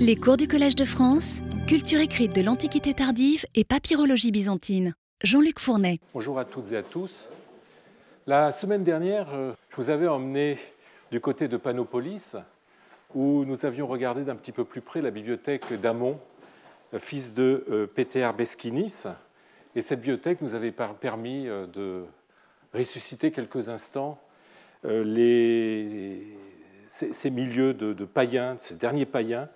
Les cours du Collège de France, culture écrite de l'Antiquité tardive et papyrologie byzantine. Jean-Luc Fournet. Bonjour à toutes et à tous. La semaine dernière, euh, je vous avais emmené du côté de Panopolis, où nous avions regardé d'un petit peu plus près la bibliothèque d'Amon, euh, fils de euh, Péter Beskinis. Et cette bibliothèque nous avait permis de ressusciter quelques instants ces, milieux de, païens, ces derniers païens,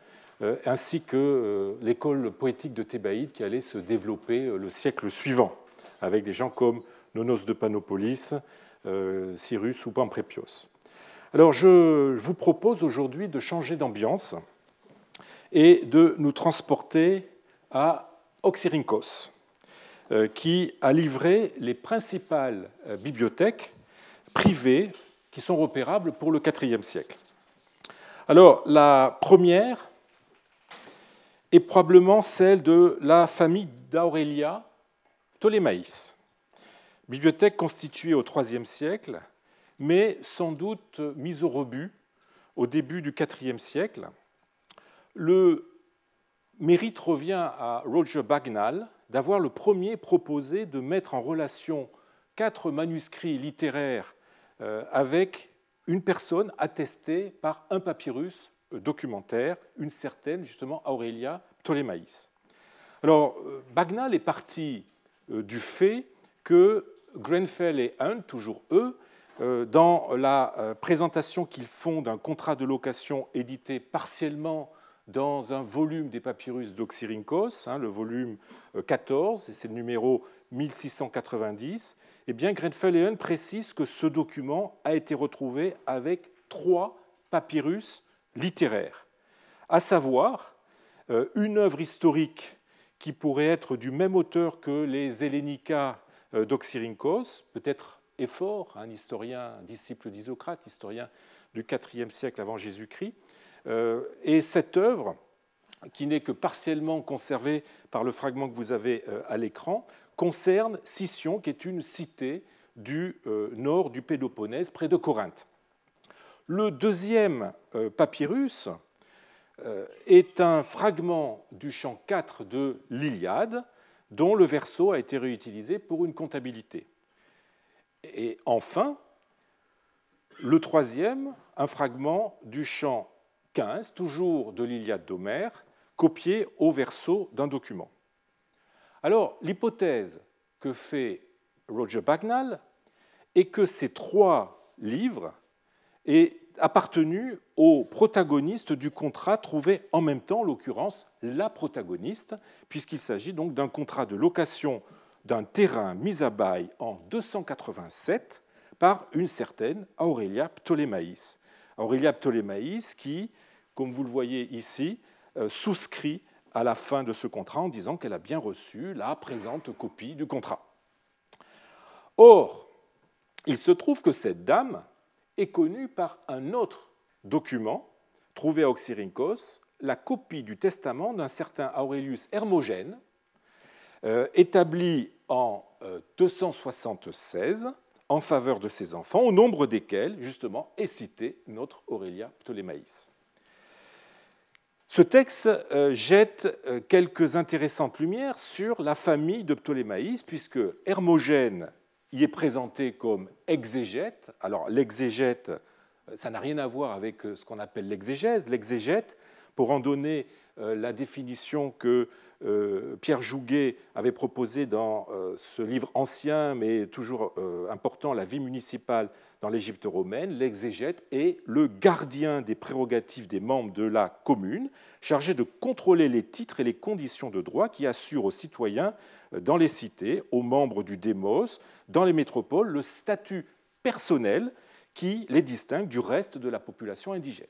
ainsi que euh, l'école poétique de Thébaïde qui allait se développer euh, le siècle suivant, avec des gens comme Nonos de Panopolis, Cyrus ou Pamprépios. Alors je vous propose aujourd'hui de changer d'ambiance et de nous transporter à Oxyrhynchos, qui a livré les principales bibliothèques privées qui sont repérables pour le IVe siècle. Alors la première est probablement celle de la famille d'Aurélia Ptolémaïs. Bibliothèque constituée au IIIe siècle, mais sans doute mise au rebut au début du IVe siècle. Le mérite revient à Roger Bagnall d'avoir le premier proposé de mettre en relation quatre manuscrits littéraires euh, avec une personne attestée par un papyrus documentaire, une certaine justement Aurélia Ptolémaïs. Alors, euh, Bagnall est parti euh, du fait que Grenfell et Hunt, toujours eux, euh, dans la présentation qu'ils font d'un contrat de location édité partiellement dans un volume des papyrus d'Oxyrhynchos, hein, le volume 14, et c'est le numéro 1690, eh bien, Grenfell et Hunt précisent que ce document a été retrouvé avec trois papyrus littéraire, à savoir euh, une œuvre historique qui pourrait être du même auteur que les Hellénica euh, d'Oxyrhynchos, peut-être Éphore, un historien, disciple d'Isocrate, historien du IVe siècle avant Jésus-Christ. Euh, et cette œuvre, qui n'est que partiellement conservée par le fragment que vous avez à l'écran, concerne Sicyon, qui est une cité du nord du Péloponnèse, près de Corinthe. Le deuxième euh, papyrus euh, est un fragment du chant 4 de l'Iliade, dont le verso a été réutilisé pour une comptabilité. Et enfin, le troisième, un fragment du chant 15, toujours de l'Iliade d'Homère, copié au verso d'un document. Alors, l'hypothèse que fait Roger Bagnall est que ces trois livres et appartenu au protagoniste du contrat trouvé en même temps, en l'occurrence la protagoniste, puisqu'il s'agit donc d'un contrat de location d'un terrain mis à bail en 287 par une certaine Aurélia Ptolémaïs. Aurélia Ptolémaïs qui, comme vous le voyez ici, euh, souscrit à la fin de ce contrat en disant qu'elle a bien reçu la présente copie du contrat. Or, il se trouve que cette dame, est connue par un autre document trouvé à Oxyrhynchos, la copie du testament d'un certain Aurelius Hermogène, euh, établi en 276 euh, en faveur de ses enfants, au nombre desquels, justement, est cité notre Aurélia Ptolémaïs. Ce texte euh, jette quelques intéressantes lumières sur la famille de Ptolémaïs, puisque Hermogène il est présenté comme exégète. Alors l'exégète, ça n'a rien à voir avec euh, ce qu'on appelle l'exégèse. L'exégète, pour en donner euh, la définition que euh, Pierre Jouguet avait proposée dans ce livre ancien, mais toujours important, La vie municipale dans l'Égypte romaine, l'exégète est le gardien des prérogatives des membres de la commune, chargé de contrôler les titres et les conditions de droit qui assurent aux citoyens dans les cités, aux membres du démos, dans les métropoles, le statut personnel qui les distingue du reste de la population indigène.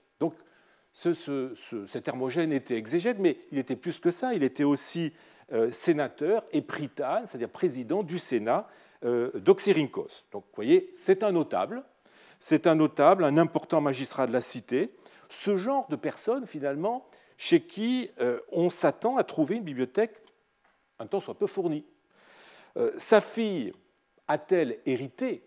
Cet Hermogène était exégète, mais il était plus que ça, il était aussi euh, sénateur et prytane, c'est-à-dire président du Sénat euh, d'Oxyrhynchos. Donc, vous voyez, c'est un notable, c'est un notable, un important magistrat de la cité, ce genre de personne, finalement, chez qui euh, on s'attend à trouver une bibliothèque un temps soit peu fournie. sa fille a-t-elle hérité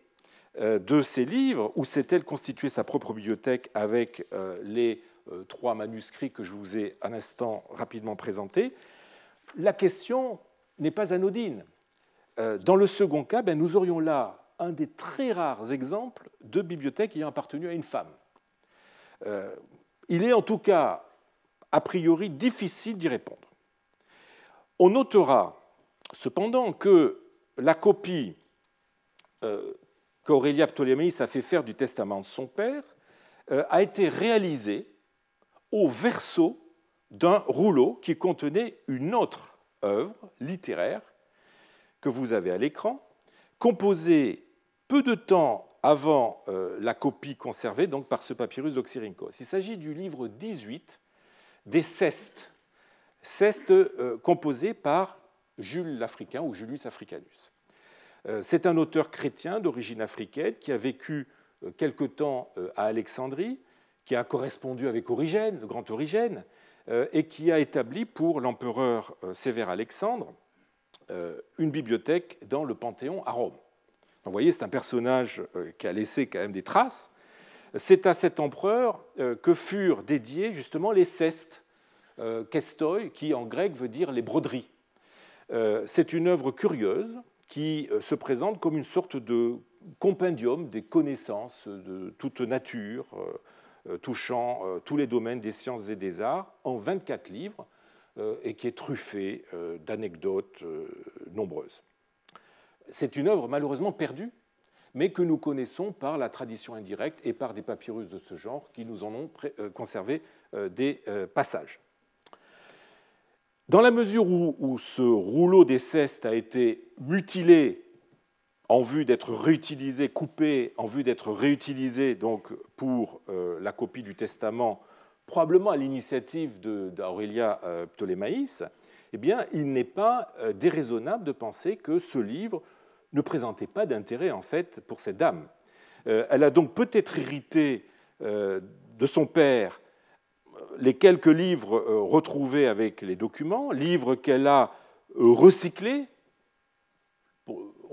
euh, de ces livres ou s'est-elle constituée sa propre bibliothèque avec euh, les trois manuscrits que je vous ai un instant rapidement présentés, la question n'est pas anodine. Dans le second cas, ben, nous aurions là un des très rares exemples de bibliothèque ayant appartenu à une femme. Il est en tout cas, a priori, difficile d'y répondre. On notera cependant que la copie euh, qu'Aurélia Ptoléméis a fait faire du testament de son père euh, a été réalisée au verso d'un rouleau qui contenait une autre œuvre littéraire que vous avez à l'écran, composée peu de temps avant euh, la copie conservée par ce papyrus d'Oxyrhynchos. Il s'agit du livre 18 des cestes, cestes composés par Jules l'Africain ou Julius Africanus. Euh, c'est un auteur chrétien d'origine africaine qui a vécu euh, quelque temps euh, à Alexandrie, qui a correspondu avec Origène, le grand Origène, et qui a établi pour l'empereur Sévère Alexandre une bibliothèque dans le Panthéon à Rome. vous voyez, c'est un personnage qui a laissé quand même des traces. C'est à cet empereur que furent dédiés justement les cestes, kestoi, qui en grec veut dire les broderies. C'est une œuvre curieuse qui euh, se présente comme une sorte de compendium des connaissances de toute nature, euh, euh, touchant tous les domaines des sciences et des arts, en 24 livres, et qui est truffé d'anecdotes nombreuses. C'est une œuvre malheureusement perdue, mais que nous connaissons par la tradition indirecte et par des papyrus de ce genre qui nous en ont conservé des passages. Dans la mesure où, ce rouleau des cestes a été mutilé en vue d'être réutilisé, coupé en vue d'être réutilisé donc pour euh, la copie du testament, probablement à l'initiative d'Aurélia euh, Ptolémaïs, eh bien, il n'est pas euh, déraisonnable de penser que ce livre ne présentait pas d'intérêt en fait pour cette dame. Elle a donc peut-être hérité de son père les quelques livres euh, retrouvés avec les documents, livres qu'elle a euh, recyclés,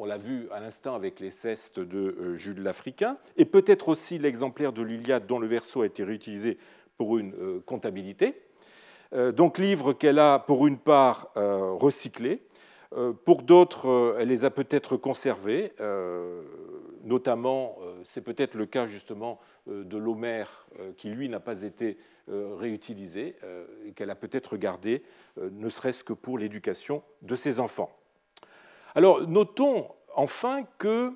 on l'a vu à l'instant avec les cestes de euh, Jules l'Africain, et peut-être aussi l'exemplaire de l'Iliade dont le verso a été réutilisé pour une comptabilité. Donc livres qu'elle a pour une part recyclés, pour d'autres elle les a peut-être conservés, notamment c'est peut-être le cas justement de l'Homère qui lui n'a pas été euh, réutilisée euh, et qu'elle a peut-être gardée, euh, ne serait-ce que pour l'éducation de ses enfants. Alors, notons enfin que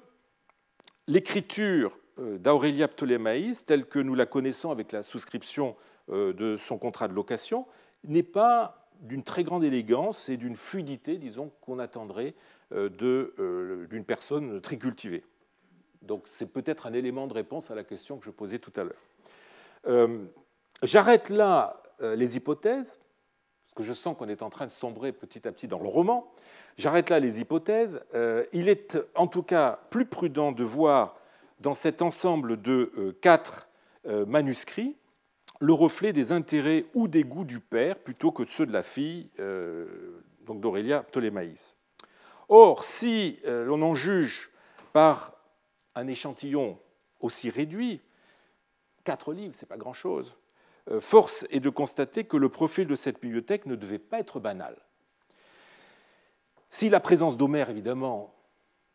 l'écriture d'Aurélia Ptolémaïs, telle que nous la connaissons avec la souscription de son contrat de location, n'est pas d'une très grande élégance et d'une fluidité, disons, qu'on attendrait d'une personne très cultivée. Donc c'est peut-être un élément de réponse à la question que je posais tout à l'heure. J'arrête là euh, les hypothèses, que je sens qu'on est en train de sombrer petit à petit dans le roman. J'arrête là les hypothèses. Euh, il est en tout cas plus prudent de voir dans cet ensemble de euh, quatre manuscrits le reflet des intérêts ou des goûts du père plutôt que de ceux de la fille, donc d'Aurélia Ptolémaïs. Or, si l'on en juge par un échantillon aussi réduit, quatre livres, ce n'est pas grand-chose, euh, force est de constater que le profil de cette bibliothèque ne devait pas être banal. Si la présence d'Homère, évidemment,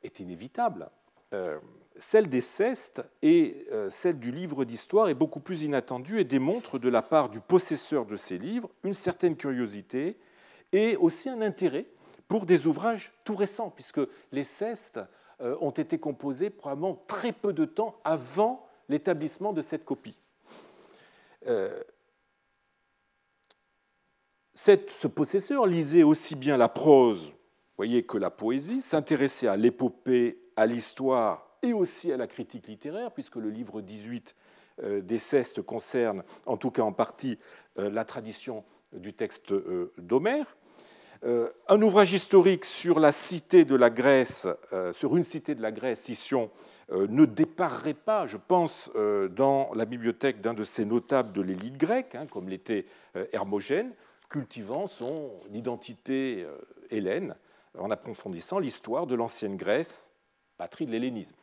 est inévitable, euh, celle des cestes et euh, celle du livre d'histoire est beaucoup plus inattendue et démontre de la part du possesseur de ces livres une certaine curiosité et aussi un intérêt pour des ouvrages tout récents, puisque les cestes ont été composés probablement très peu de temps avant l'établissement de cette copie. Euh, ce possesseur lisait aussi bien la prose que la poésie, s'intéressait à l'épopée, à l'histoire et aussi à la critique littéraire, puisque le livre 18 euh, des Cestes concerne, en tout cas en partie, euh, la tradition du texte d'Homère. Un ouvrage historique sur la cité de la Grèce, sur une cité de la Grèce, Sission, euh, ne déparerait pas, je pense, euh, dans la bibliothèque d'un de ces notables de l'élite grecque, hein, comme l'était euh, Hermogène, cultivant son identité hélène en approfondissant l'histoire de l'ancienne Grèce, patrie de l'hellénisme.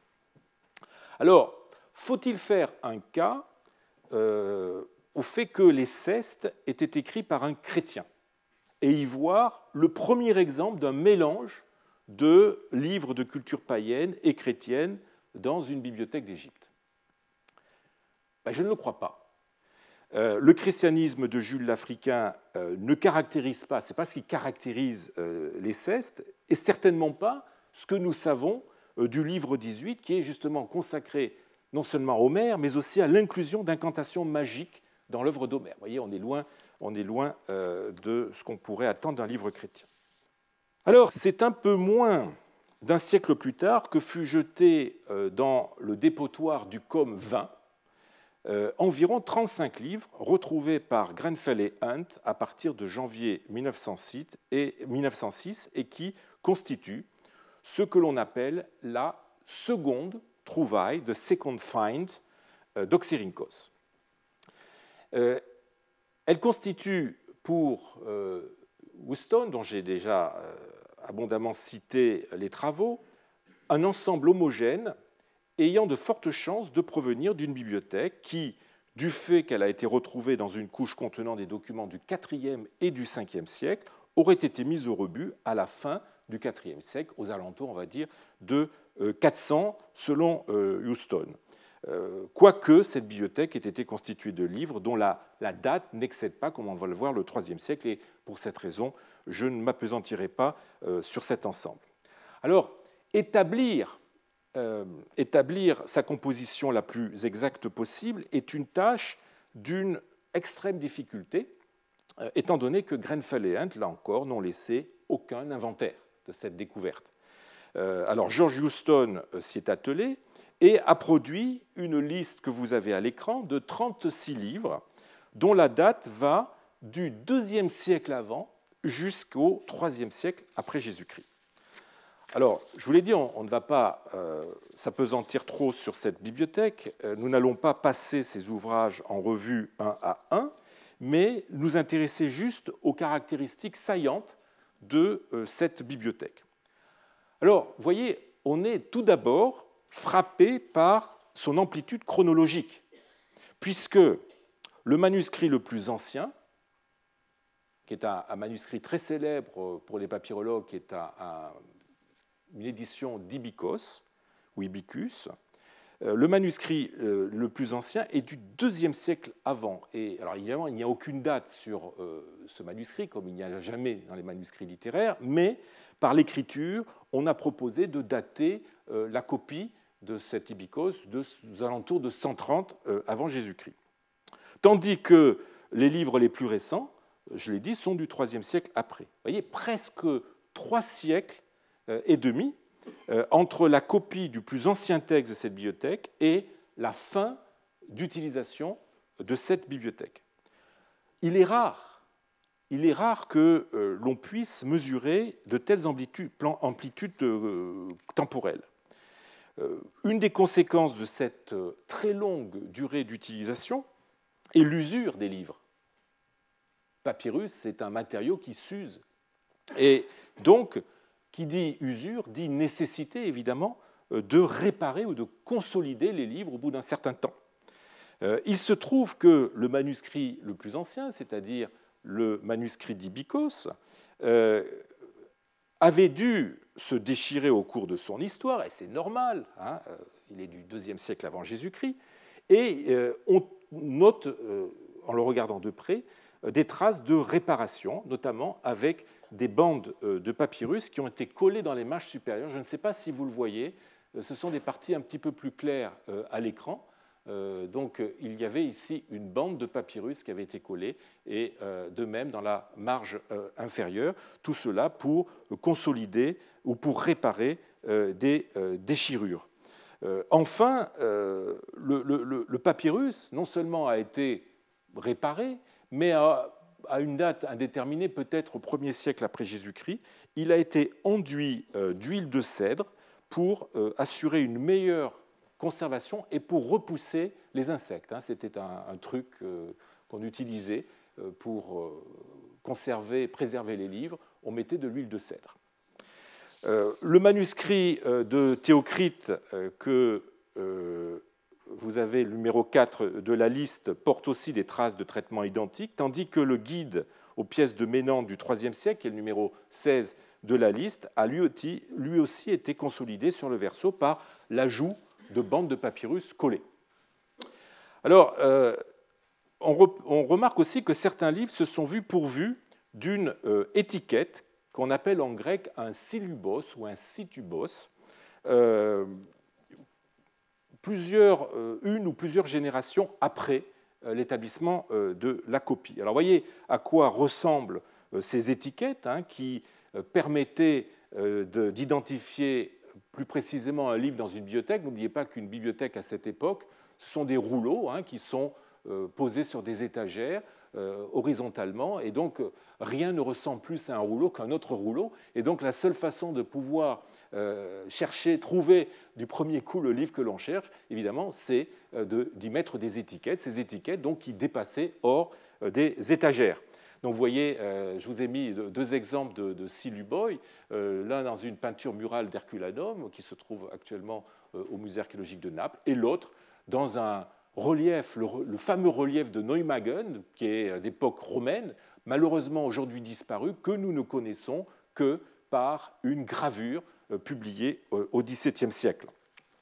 Alors, faut-il faire un cas au fait que les cestes étaient écrits par un chrétien? Et y voir le premier exemple d'un mélange de livres de culture païenne et chrétienne dans une bibliothèque d'Égypte ben, Je ne le crois pas. Euh, le christianisme de Jules l'Africain euh, ne caractérise pas, c'est pas ce qui caractérise euh, les cestes, et certainement pas ce que nous savons du livre 18, qui est justement consacré non seulement à Homère, mais aussi à l'inclusion d'incantations magiques dans l'œuvre d'Homère. Vous voyez, on est loin, on est loin de ce qu'on pourrait attendre d'un livre chrétien. Alors, c'est un peu moins d'un siècle plus tard que fut jeté dans le dépotoir du Com 20 euh, environ 35 livres retrouvés par Grenfell et Hunt à partir de janvier 1906 et, 1906 et qui constituent ce que l'on appelle la seconde trouvaille, de second find euh, d'Oxyrhynchos. Euh, elle constitue pour Wooston, dont j'ai déjà abondamment cité les travaux, un ensemble homogène ayant de fortes chances de provenir d'une bibliothèque qui, du fait qu'elle a été retrouvée dans une couche contenant des documents du IVe et du Ve siècle, aurait été mise au rebut à la fin du IVe siècle, aux alentours, on va dire, de 400 euh, selon euh, Houston. Euh, quoique cette bibliothèque ait été constituée de livres dont la, date n'excède pas, comme on va le voir, le IIIe siècle, et pour cette raison, je ne m'apesantirai pas sur cet ensemble. Alors, établir euh, établir sa composition la plus exacte possible est une tâche d'une extrême difficulté, euh, étant donné que Grenfell et Hunt, là encore, n'ont laissé aucun inventaire de cette découverte. Euh, alors George Houston s'y est attelé et a produit une liste que vous avez à l'écran de 36 livres dont la date va du IIe siècle avant jusqu'au IIIe siècle après Jésus-Christ. Alors, je vous l'ai dit, on, ne va pas euh, s'apesantir trop sur cette bibliothèque. Euh, nous n'allons pas passer ces ouvrages en revue un à un, mais nous intéresser juste aux caractéristiques saillantes de euh, cette bibliothèque. Alors, vous voyez, on est tout d'abord frappé par son amplitude chronologique, puisque le manuscrit le plus ancien, qui est un, manuscrit très célèbre pour les papyrologues, qui est un une édition d'Ibicos ou Ibicus. Euh, le manuscrit euh, le plus ancien est du deuxième siècle avant. Et alors évidemment, il n'y a aucune date sur euh, ce manuscrit, comme il n'y a jamais dans les manuscrits littéraires, mais par l'écriture, on a proposé de dater la copie de cet Ibicos de, aux alentours de 130 avant Jésus-Christ. Tandis que les livres les plus récents, je l'ai dit, sont du IIIe siècle après. Vous voyez, presque trois siècles euh, et demi euh, entre la copie du plus ancien texte de cette bibliothèque et la fin d'utilisation de cette bibliothèque. Il est rare, il est que euh, l'on puisse mesurer de telles amplitudes temporelles. Une des conséquences de cette très longue durée d'utilisation est l'usure des livres. Papyrus, c'est un matériau qui s'use. Et donc, qui dit usure dit nécessité, évidemment, euh, de réparer ou de consolider les livres au bout d'un certain temps. Euh, il se trouve que le manuscrit le plus ancien, c'est-à-dire le manuscrit d'Ibicos, euh, avait dû se déchirer au cours de son histoire, et c'est normal, hein, il est du IIe siècle avant Jésus-Christ, et on note, en le regardant de près, des traces de réparation, notamment avec des bandes euh, de papyrus qui ont été collées dans les mâches supérieures. Je ne sais pas si vous le voyez, euh, ce sont des parties un petit peu plus claires euh, à l'écran. Donc il y avait ici une bande de papyrus qui avait été collée et de même dans la marge inférieure, tout cela pour consolider ou pour réparer des déchirures. Enfin, le papyrus non seulement a été réparé, mais a à une date indéterminée, peut-être au 1er siècle après Jésus-Christ, il a été enduit euh, d'huile de cèdre pour euh, assurer une meilleure conservation et pour repousser les insectes. Hein. C'était un, truc euh, qu'on utilisait pour conserver, préserver les livres. On mettait de l'huile de cèdre. Le manuscrit de Théocrite que vous avez le numéro 4 de la liste, porte aussi des traces de traitement identiques, tandis que le guide aux pièces de Ménan du IIIe siècle, qui est le numéro 16 de la liste, a lui aussi été consolidé sur le verso par l'ajout de bandes de papyrus collées. Alors, euh, on, remarque aussi que certains livres se sont vus pourvus d'une euh, étiquette qu'on appelle en grec un silubos ou un situbos, euh, plusieurs, une ou plusieurs générations après l'établissement de la copie. Alors, voyez à quoi ressemblent ces étiquettes hein, qui permettaient d'identifier plus précisément un livre dans une bibliothèque. N'oubliez pas qu'une bibliothèque à cette époque, ce sont des rouleaux hein, qui sont euh, posés sur des étagères euh, horizontalement, et donc rien ne ressemble plus à un rouleau qu'un autre rouleau. Et donc la seule façon de pouvoir euh, chercher, trouver du premier coup le livre que l'on cherche, évidemment, c'est d'y mettre des étiquettes, ces étiquettes donc qui dépassaient hors des étagères. Donc vous voyez, je vous ai mis deux exemples de, de Siluboy, l'un dans une peinture murale d'Herculanum qui se trouve actuellement au musée archéologique de Naples, et l'autre dans un relief, le, fameux relief de Neumagen, qui est d'époque romaine, malheureusement aujourd'hui disparu, que nous ne connaissons que par une gravure euh, publiée euh, au XVIIe siècle,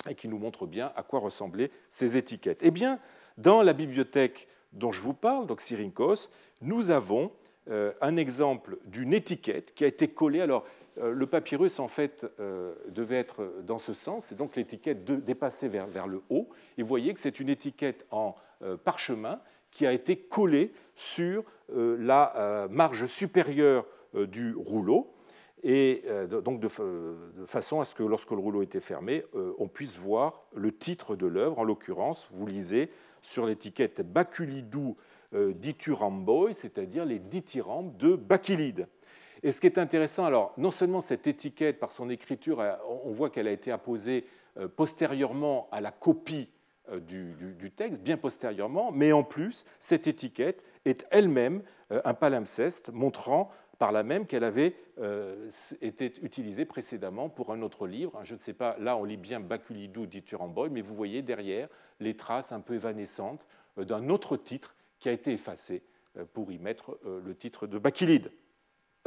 et qui nous montre bien à quoi ressemblaient ces étiquettes. Eh bien, dans la bibliothèque dont je vous parle, donc Syrinkos, nous avons euh, un exemple d'une étiquette qui a été collée. Alors, euh, le papyrus, en fait, euh, devait être dans ce sens, et donc l'étiquette dépassait vers, le haut. Et vous voyez que c'est une étiquette en parchemin qui a été collée sur la marge supérieure du rouleau, et donc de, façon à ce que lorsque le rouleau était fermé, on puisse voir le titre de l'œuvre. En l'occurrence, vous lisez sur l'étiquette Baculidou dithyramboy, c'est-à-dire les dithyrambes de Bacchylide. Et ce qui est intéressant, alors, non seulement cette étiquette, par son écriture, on voit qu'elle a été apposée euh, postérieurement à la copie euh, du, texte, bien postérieurement, mais en plus, cette étiquette est elle-même euh, un palimpseste montrant par là même qu'elle avait été utilisée précédemment pour un autre livre. Je ne sais pas, là on lit bien Baculidou d'Ituramboy, mais vous voyez derrière les traces un peu évanescentes d'un autre titre qui a été effacé pour y mettre le titre de Bacchylide.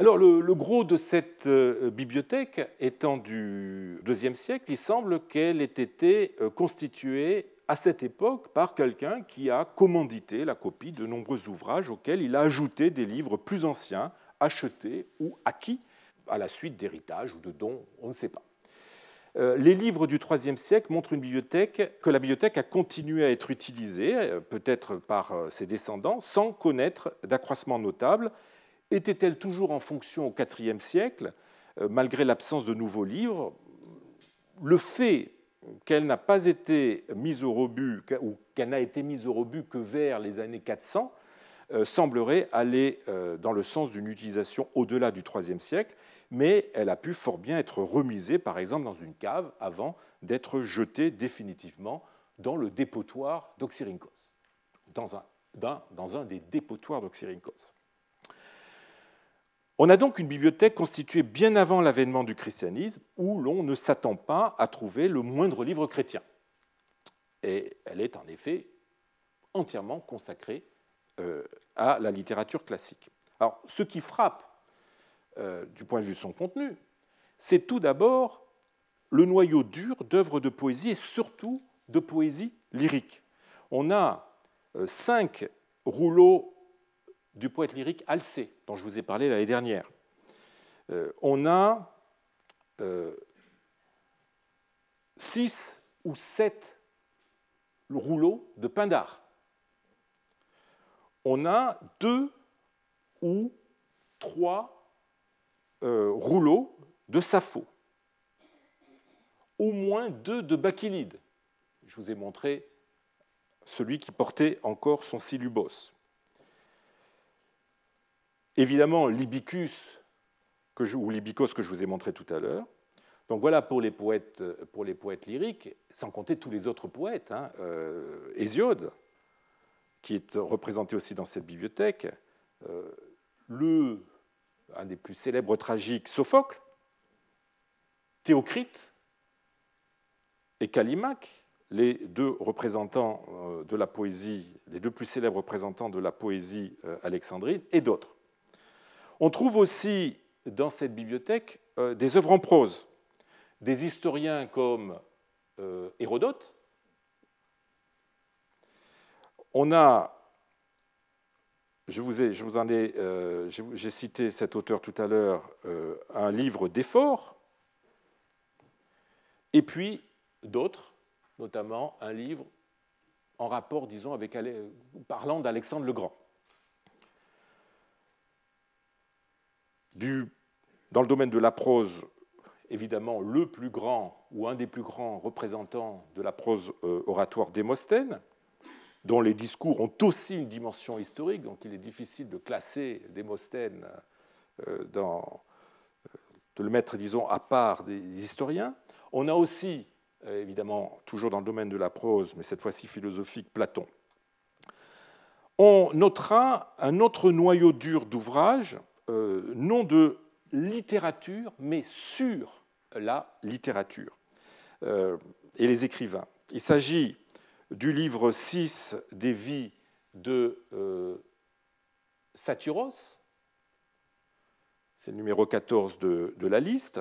Alors, le, gros de cette euh, bibliothèque étant du IIe siècle, il semble qu'elle ait été euh, constituée à cette époque par quelqu'un qui a commandité la copie de nombreux ouvrages auxquels il a ajouté des livres plus anciens, achetés ou acquis à la suite d'héritage ou de dons, on ne sait pas. Euh, les livres du IIIe siècle montrent une bibliothèque que la bibliothèque a continué à être utilisée, peut-être par ses descendants, sans connaître d'accroissement notable, était-elle toujours en fonction au IVe siècle, euh, malgré l'absence de nouveaux livres? Le fait qu'elle n'a pas été mise au rebut, ou qu'elle n'a été mise au rebut que vers les années 400, euh, semblerait aller euh, dans le sens d'une utilisation au-delà du IIIe siècle, mais elle a pu fort bien être remisée, par exemple, dans une cave avant d'être jetée définitivement dans le dépotoir d'Oxyrhynchos, dans un, des dépotoirs d'Oxyrhynchos. On a donc une bibliothèque constituée bien avant l'avènement du christianisme où l'on ne s'attend pas à trouver le moindre livre chrétien. Et elle est en effet entièrement consacrée euh, à la littérature classique. Alors, ce qui frappe euh, du point de vue de son contenu, c'est tout d'abord le noyau dur d'œuvres de poésie et surtout de poésie lyrique. On a euh, cinq rouleaux du poète lyrique Alcée, dont je vous ai parlé l'année dernière. Euh, on a euh, six ou sept rouleaux de Pindar. On a deux ou trois euh, rouleaux de Sappho. Au moins deux de Bacchylide. Je vous ai montré celui qui portait encore son silubos. Évidemment, l'Ibicus ou l'Ibicos que je vous ai montré tout à l'heure. Donc voilà pour les, poètes, pour les poètes lyriques, sans compter tous les autres poètes. Hein. Euh, Hésiode, qui est représenté aussi dans cette bibliothèque, euh, le, un des plus célèbres tragiques, Sophocle, Théocrite et Callimaque, les deux représentants de la poésie, les deux plus célèbres représentants de la poésie alexandrine, et d'autres. On trouve aussi dans cette bibliothèque des œuvres en prose, des historiens comme Hérodote. On a je vous, ai, je vous en ai, euh, j'ai cité cet auteur tout à l'heure, euh, un livre d'effort, et puis d'autres, notamment un livre en rapport, disons, avec parlant d'Alexandre le Grand. Dans le domaine de la prose, évidemment, le plus grand ou un des plus grands représentants de la prose euh, oratoire Démosthène, dont les discours ont aussi une dimension historique, donc il est difficile de classer Démosthène, euh, dans, euh, de le mettre, disons, à part des historiens. On a aussi, euh, évidemment, toujours dans le domaine de la prose, mais cette fois-ci philosophique, Platon. On notera un autre noyau dur d'ouvrage, non de littérature, mais sur la littérature et les écrivains. Il s'agit du livre 6 des vies de euh, Satyros, c'est le numéro 14 de, la liste,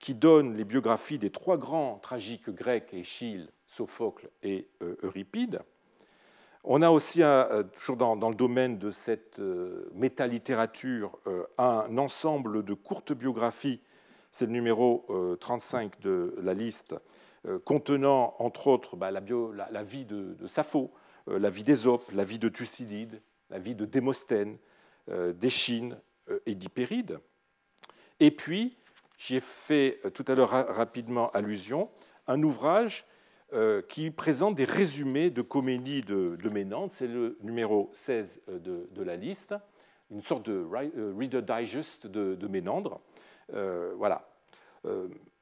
qui donne les biographies des trois grands tragiques grecs, Échille, Sophocle et euh, Euripide. On a aussi, euh, toujours dans, le domaine de cette métalittérature, un ensemble de courtes biographies, c'est le numéro 35 de la liste, euh, contenant entre autres bah, la, vie de, Sappho, euh, la vie d'Ésope, la vie de Thucydide, la vie de Démosthène, euh, d'Échine et d'Hypéride. Et puis, j'y ai fait tout à l'heure rapidement allusion, un ouvrage qui présente des résumés de comédies de, Ménandre, c'est le numéro 16 de, la liste, une sorte de Reader Digest de, Ménandre. voilà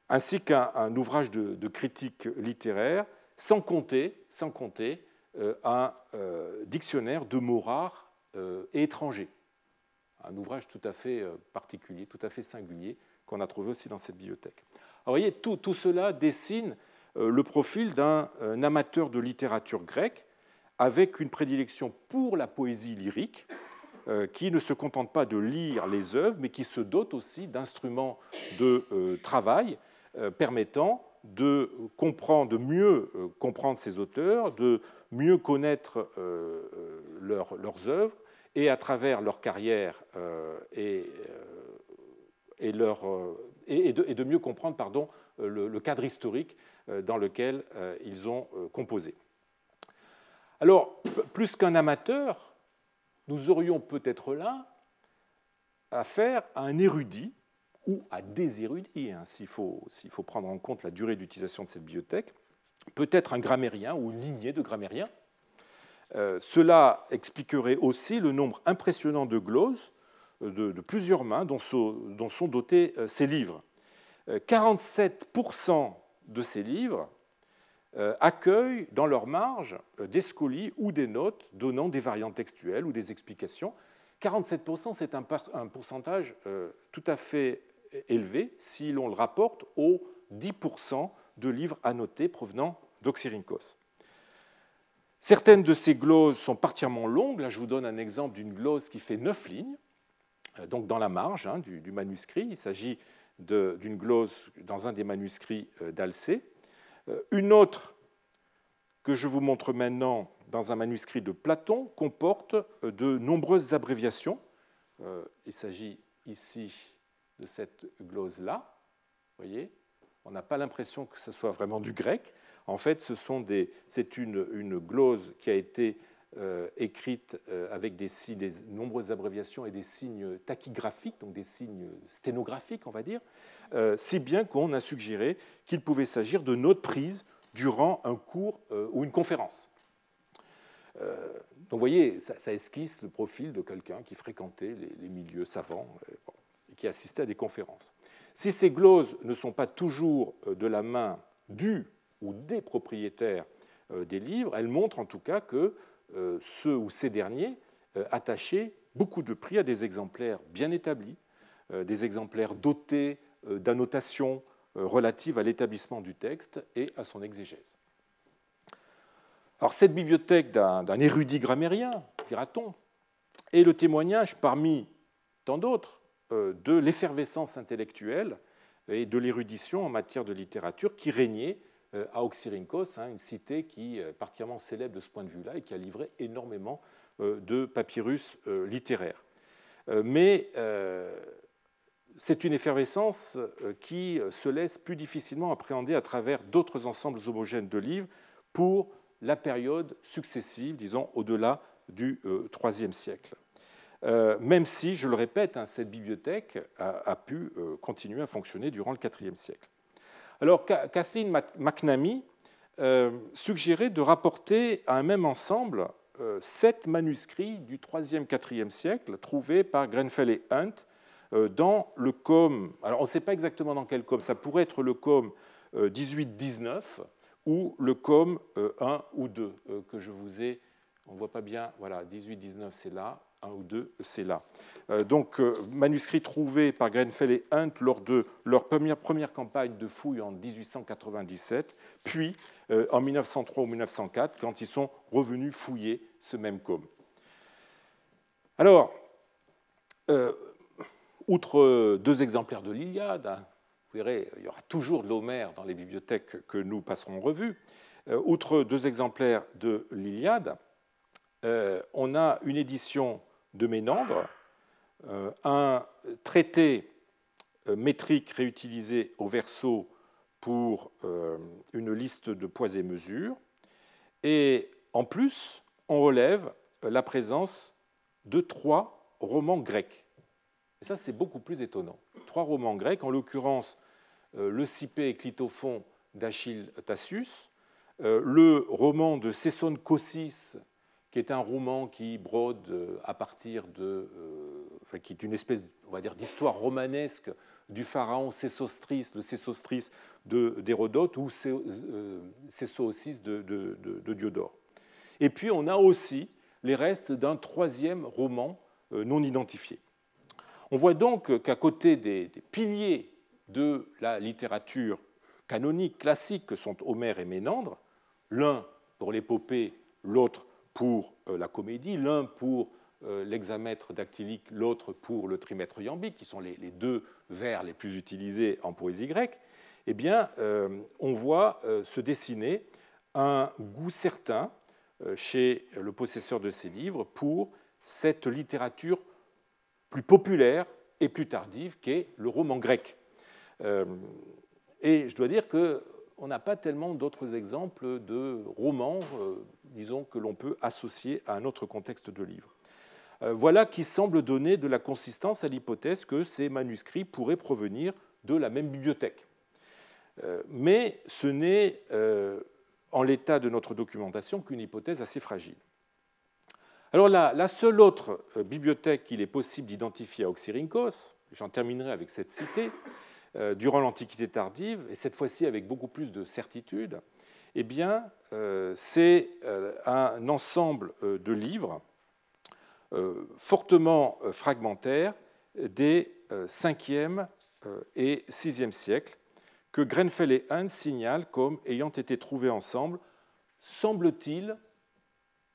ainsi qu'un ouvrage de, critique littéraire, sans compter, sans compter euh, un euh, dictionnaire de mots rares euh, et étrangers. Un ouvrage tout à fait particulier, tout à fait singulier, qu'on a trouvé aussi dans cette bibliothèque. Alors, vous voyez, tout, cela dessine le profil d'un amateur de littérature grecque avec une prédilection pour la poésie lyrique, qui ne se contente pas de lire les œuvres, mais qui se dote aussi d'instruments de travail permettant de comprendre, de mieux euh, comprendre ces auteurs, de mieux connaître euh, leurs œuvres et à travers leur carrière et, et, leur, et, de, mieux comprendre pardon, le, cadre historique dans lequel ils ont composé. Alors, plus qu'un amateur, nous aurions peut-être là affaire à un érudit ou à des érudits, hein, s'il faut, prendre en compte la durée d'utilisation de cette bibliothèque, peut-être un grammairien ou une lignée de grammairiens. Euh, cela expliquerait aussi le nombre impressionnant de gloses euh, de, plusieurs mains dont sont, dotés euh, ces livres. 47% de ces livres accueillent dans leur marge des scolies ou des notes donnant des variantes textuelles ou des explications. 47%, c'est un, pourcentage tout à fait élevé si l'on le rapporte aux 10% de livres annotés provenant d'Oxyrhynchos. Certaines de ces gloses sont particulièrement longues. Là, je vous donne un exemple d'une glose qui fait 9 lignes, euh, donc dans la marge hein, du, manuscrit. Il s'agit d'une glose dans un des manuscrits euh, d'Alcée. Euh, une autre que je vous montre maintenant dans un manuscrit de Platon comporte de nombreuses abréviations. Il s'agit ici de cette glose-là. voyez On n'a pas l'impression que ce soit vraiment du grec. En fait, c'est une, une, glose qui a été euh, écrite euh, avec des, des, nombreuses abréviations et des signes tachygraphiques, donc des signes sténographiques, on va dire, euh, si bien qu'on a suggéré qu'il pouvait s'agir de notes prises durant un cours ou une conférence. donc vous voyez, ça, esquisse le profil de quelqu'un qui fréquentait les, milieux savants qui assistaient à des conférences. Si ces gloses ne sont pas toujours euh, de la main du ou des propriétaires euh, des livres, elles montrent en tout cas que euh, ceux ou ces derniers attachaient beaucoup de prix à des exemplaires bien établis, des exemplaires dotés d'annotations relatives à l'établissement du texte et à son exégèse. Alors, cette bibliothèque d'un érudit grammairien, dira-t-on, est le témoignage, parmi tant d'autres, de l'effervescence intellectuelle et de l'érudition en matière de littérature qui régnait euh, à Oxyrhynchos, hein, une cité qui est particulièrement célèbre de ce point de vue-là et qui a livré énormément euh, de papyrus littéraires. Mais c'est une effervescence qui se laisse plus difficilement appréhender à travers d'autres ensembles homogènes de livres pour la période successive, disons au-delà du IIIe siècle. Euh, même si, je le répète, hein, cette bibliothèque a, pu euh, continuer à fonctionner durant le IVe siècle. Alors, Kathleen McNamee euh, suggérait de rapporter à un même ensemble sept manuscrits du IIIe, IVe siècle trouvés par Grenfell et Hunt dans le com. Alors, on ne sait pas exactement dans quel com. Ça pourrait être le com 18-19 ou le com 1 ou 2 que je vous ai. On ne voit pas bien. Voilà, 18-19, c'est là ou deux, c'est là. Euh, donc, euh, manuscrits trouvés par Grenfell et Hunt lors de leur première, campagne de fouilles en 1897, puis euh, en 1903 ou 1904, quand ils sont revenus fouiller ce même com. Alors, outre deux exemplaires de l'Iliade, hein, vous verrez, il y aura toujours de l'Homère dans les bibliothèques que nous passerons revue, outre deux exemplaires de l'Iliade, on a une édition de Ménandre, euh, un traité euh, métrique réutilisé au verso pour euh, une liste de poids et mesures. Et en plus, on relève la présence de trois romans grecs. Et ça, c'est beaucoup plus étonnant. Trois romans grecs, en l'occurrence le Cipé et Clitophon d'Achille Tassus, le roman de Cesson Kossis qui est un roman qui brode euh, à partir de, euh, enfin, qui est une espèce, d'histoire romanesque du pharaon Sésostris, le Sésostris d'Hérodote ou euh, Sésostris de, de, de, Diodore. Et puis on a aussi les restes d'un troisième roman non identifié. On voit donc qu'à côté des, des, piliers de la littérature canonique classique que sont Homère et Ménandre, l'un pour l'épopée, l'autre pour euh, la comédie, l'un pour euh, l'hexamètre dactylique, l'autre pour le trimètre iambique, qui sont les, deux vers les plus utilisés en poésie grecque, eh bien, euh, on voit se dessiner un goût certain chez le possesseur de ces livres pour cette littérature plus populaire et plus tardive qu'est le roman grec. Et je dois dire que on n'a pas tellement d'autres exemples de romans, euh, disons, que l'on peut associer à un autre contexte de livre. Euh, voilà qui semble donner de la consistance à l'hypothèse que ces manuscrits pourraient provenir de la même bibliothèque. Euh, mais ce n'est, en l'état de notre documentation, qu'une hypothèse assez fragile. Alors la, la seule autre bibliothèque qu'il est possible d'identifier à Oxyrhynchos, j'en terminerai avec cette cité, durant l'Antiquité tardive, et cette fois-ci avec beaucoup plus de certitude, eh euh, c'est euh, un ensemble de livres fortement fragmentaires des 5e et 6e siècles que Grenfell et Hunt signalent comme ayant été trouvés ensemble, semble-t-il,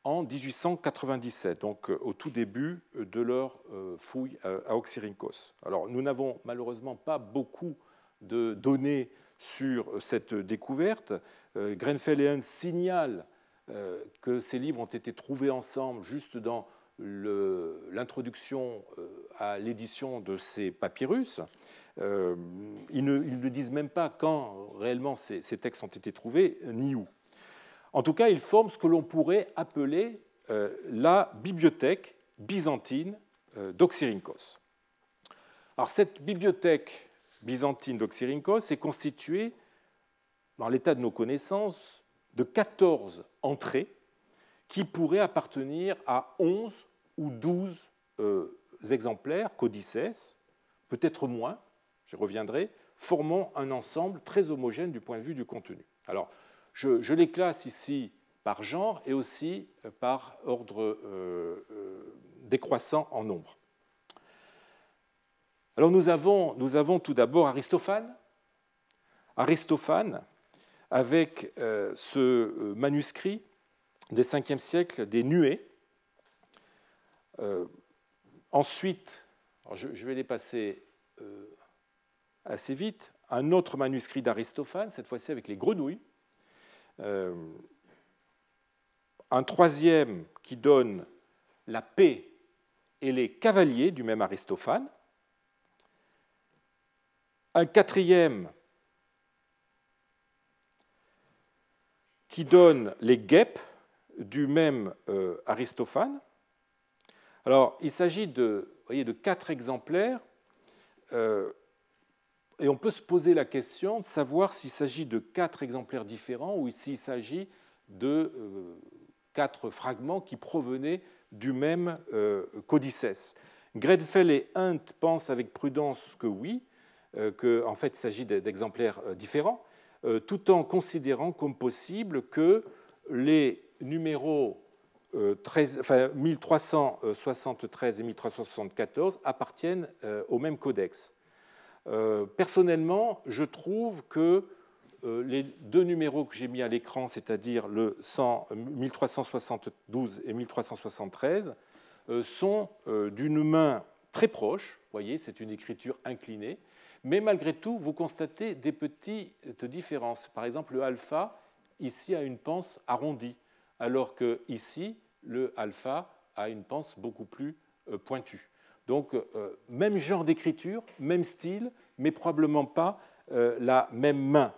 en 1897, donc euh, au tout début de leur euh, fouille à Oxyrhynchos. Alors, nous n'avons malheureusement pas beaucoup de données sur cette découverte. Euh, Grenfell et Hunt signalent que ces livres ont été trouvés ensemble juste dans l'introduction à l'édition de ces papyrus. Ils ne, disent même pas quand réellement ces textes ont été trouvés, ni où. En tout cas, ils forment ce que l'on pourrait appeler euh, la bibliothèque byzantine euh, d'Oxyrhynchos. Alors, cette bibliothèque byzantine d'Oxyrhynchos est constituée, dans l'état de nos connaissances, de 14 entrées qui pourraient appartenir à 11 ou 12 euh, exemplaires, codices, peut-être moins, j'y reviendrai, formant un ensemble très homogène du point de vue du contenu. Alors, je, les classe ici par genre et aussi euh, par ordre euh, euh, décroissant en nombre. Alors nous avons, nous avons tout d'abord Aristophane. Aristophane, avec ce manuscrit des 5e siècle des nuées. ensuite, je, vais les passer assez vite, un autre manuscrit d'Aristophane, cette fois-ci avec les grenouilles. Un troisième qui donne la paix et les cavaliers du même Aristophane. Un quatrième qui donne les guêpes du même euh, Aristophane. Alors, il s'agit de quatre exemplaires, euh, et on peut se poser la question de savoir s'il s'agit de quatre exemplaires différents ou s'il s'agit de euh, quatre fragments qui provenaient du même euh. Gredfell et Hunt pensent avec prudence que oui, euh, qu'en fait il s'agit d'exemplaires euh, différents, tout en considérant comme possible que les numéros 1373 et 1374 appartiennent au même codex. Personnellement, je trouve que euh, les deux numéros que j'ai mis à l'écran, c'est-à-dire le 1372 et 1373, euh, sont euh, d'une main très proche. Vous voyez, c'est une écriture inclinée. Mais malgré tout, vous constatez des petites différences. Par exemple, le alpha, ici, a une panse arrondie, alors que ici, le alpha a une panse beaucoup plus pointue. Donc, même genre d'écriture, même style, mais probablement pas la même main.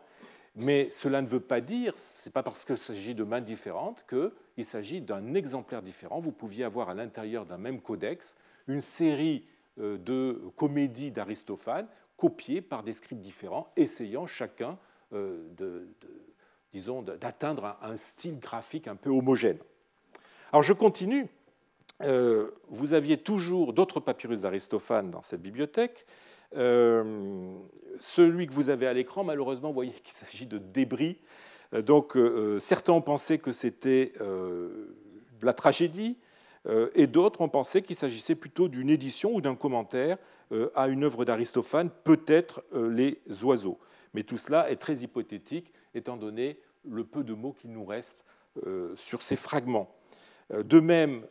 Mais cela ne veut pas dire, ce n'est pas parce qu'il s'agit de mains différentes qu'il s'agit d'un exemplaire différent. Vous pouviez avoir à l'intérieur d'un même codex une série euh, de comédies d'Aristophane copiées par des scribes différents, essayant chacun euh, de, disons, d'atteindre un style graphique un peu homogène. Alors je continue. Euh, vous aviez toujours d'autres papyrus d'Aristophane dans cette bibliothèque. Euh, celui que vous avez à l'écran, malheureusement, vous voyez qu'il s'agit de débris. Euh, donc, certains ont pensé que c'était de la tragédie, et d'autres ont pensé qu'il s'agissait plutôt d'une édition ou d'un commentaire à une œuvre d'Aristophane, peut-être les oiseaux. Mais tout cela est très hypothétique, étant donné le peu de mots qu'il nous reste sur ces fragments. De même,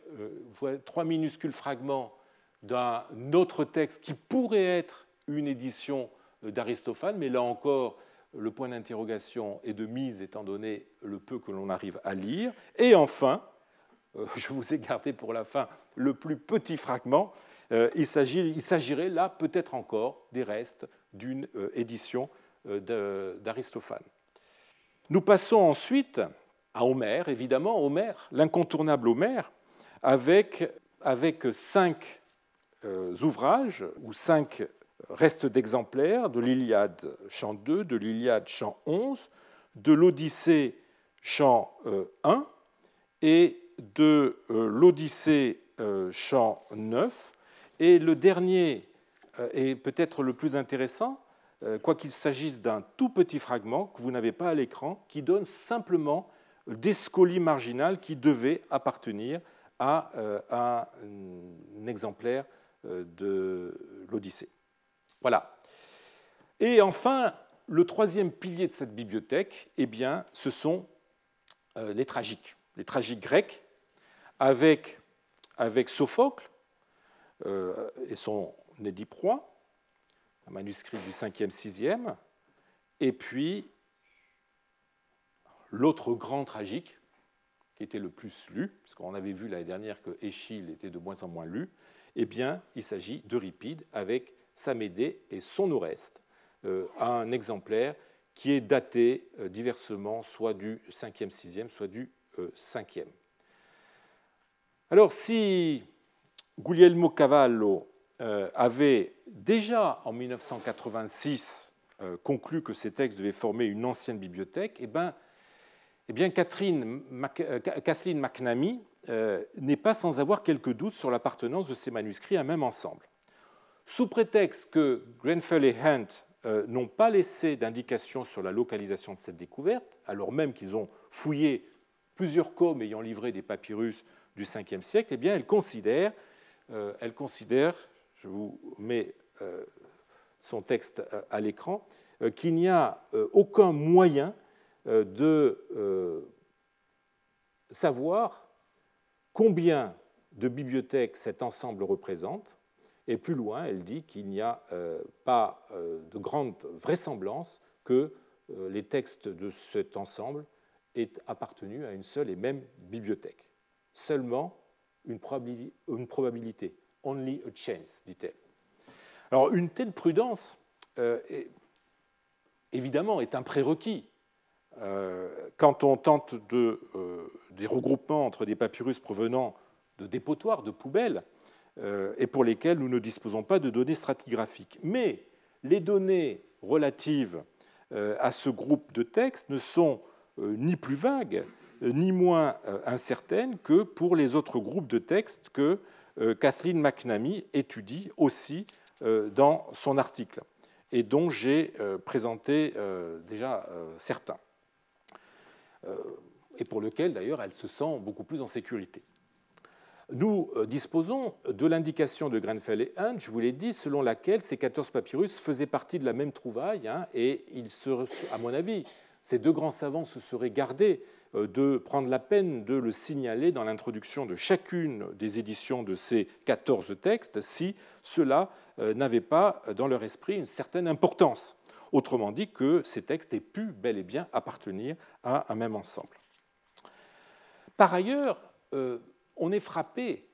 trois minuscules fragments d'un autre texte qui pourrait être une édition d'Aristophane, mais là encore, le point d'interrogation est de mise étant donné le peu que l'on arrive à lire. Et enfin, euh, je vous ai gardé pour la fin le plus petit fragment, euh, il s'agirait là peut-être encore des restes d'une euh, édition d'Aristophane. Nous passons ensuite à Homère, évidemment, Homère, l'incontournable Homère, avec, cinq ouvrages ou cinq reste d'exemplaires de l'Iliade chant 2, de l'Iliade chant 11, de l'Odyssée chant 1 euh, et de euh, l'Odyssée euh, chant 9. Et le dernier est peut-être le plus intéressant, quoiqu'il s'agisse d'un tout petit fragment que vous n'avez pas à l'écran, qui donne simplement des scolies marginales qui devaient appartenir à un exemplaire de l'Odyssée. Voilà. Et enfin, le troisième pilier de cette bibliothèque, eh bien, ce sont euh, les tragiques, les tragiques grecs, avec, Sophocle euh, et son Édiproie, un manuscrit du 5e, 6e, et puis l'autre grand tragique, qui était le plus lu, puisqu'on avait vu l'année dernière que Échille était de moins en moins lu, eh bien, il s'agit d'Euripide avec Samédée et son Oreste, euh, un exemplaire qui est daté euh, diversement soit du 5e, 6e, soit du 5e. Euh, Alors si Guglielmo Cavallo avait déjà en 1986 conclu que ces textes devaient former une ancienne bibliothèque, eh bien, eh Catherine, Kathleen McNamee n'est pas sans avoir quelques doutes sur l'appartenance de ces manuscrits à un même ensemble. Sous prétexte que Grenfell et Hunt euh, n'ont pas laissé d'indication sur la localisation de cette découverte, alors même qu'ils ont fouillé plusieurs coms ayant livré des papyrus du 5e siècle, eh elle considère, euh, je vous mets euh, son texte à l'écran, qu'il n'y a aucun moyen de savoir combien de bibliothèques cet ensemble représente. Et plus loin, elle dit qu'il n'y a euh, pas euh, de grande vraisemblance que euh, les textes de cet ensemble aient appartenu à une seule et même bibliothèque. Seulement une probabilité, only a chance, dit-elle. Alors une telle prudence, évidemment, est un prérequis quand on tente de, des regroupements entre des papyrus provenant de dépotoirs, de poubelles, euh, et pour lesquels nous ne disposons pas de données stratigraphiques. Mais les données relatives euh, à ce groupe de textes ne sont euh, ni plus vagues, ni moins incertaines que pour les autres groupes de textes que Kathleen McNamee étudie aussi dans son article et dont j'ai présenté déjà certains, et pour lequel d'ailleurs elle se sent beaucoup plus en sécurité nous euh, disposons de l'indication de Grenfell et Hunt, je vous l'ai dit, selon laquelle ces 14 papyrus faisaient partie de la même trouvaille, hein, et il à mon avis, ces deux grands savants se seraient gardés euh, de prendre la peine de le signaler dans l'introduction de chacune des éditions de ces 14 textes si cela euh, n'avait pas dans leur esprit une certaine importance. Autrement dit, que ces textes aient pu bel et bien appartenir à un même ensemble. Par ailleurs, on est frappé,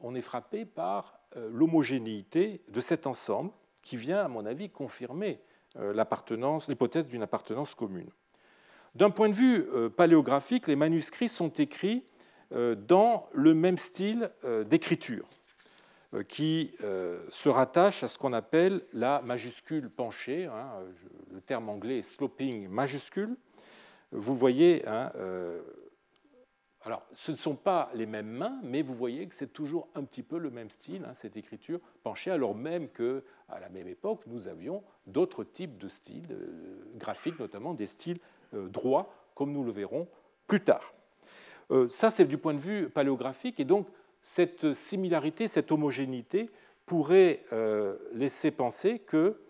on est frappé par euh, l'homogénéité de cet ensemble qui vient, à mon avis, confirmer euh, l'hypothèse d'une appartenance commune. D'un point de vue euh, paléographique, les manuscrits sont écrits dans le même style d'écriture, qui se rattache à ce qu'on appelle la majuscule penchée, hein, le terme anglais sloping majuscule. Vous voyez hein, alors, ce ne sont pas les mêmes mains, mais vous voyez que c'est toujours un petit peu le même style, hein, cette écriture penchée, alors même qu'à la même époque, nous avions d'autres types de styles euh, graphiques, notamment des styles euh, droits, comme nous le verrons plus tard. Euh, ça, c'est du point de vue paléographique, et donc cette similarité, cette homogénéité pourrait laisser penser que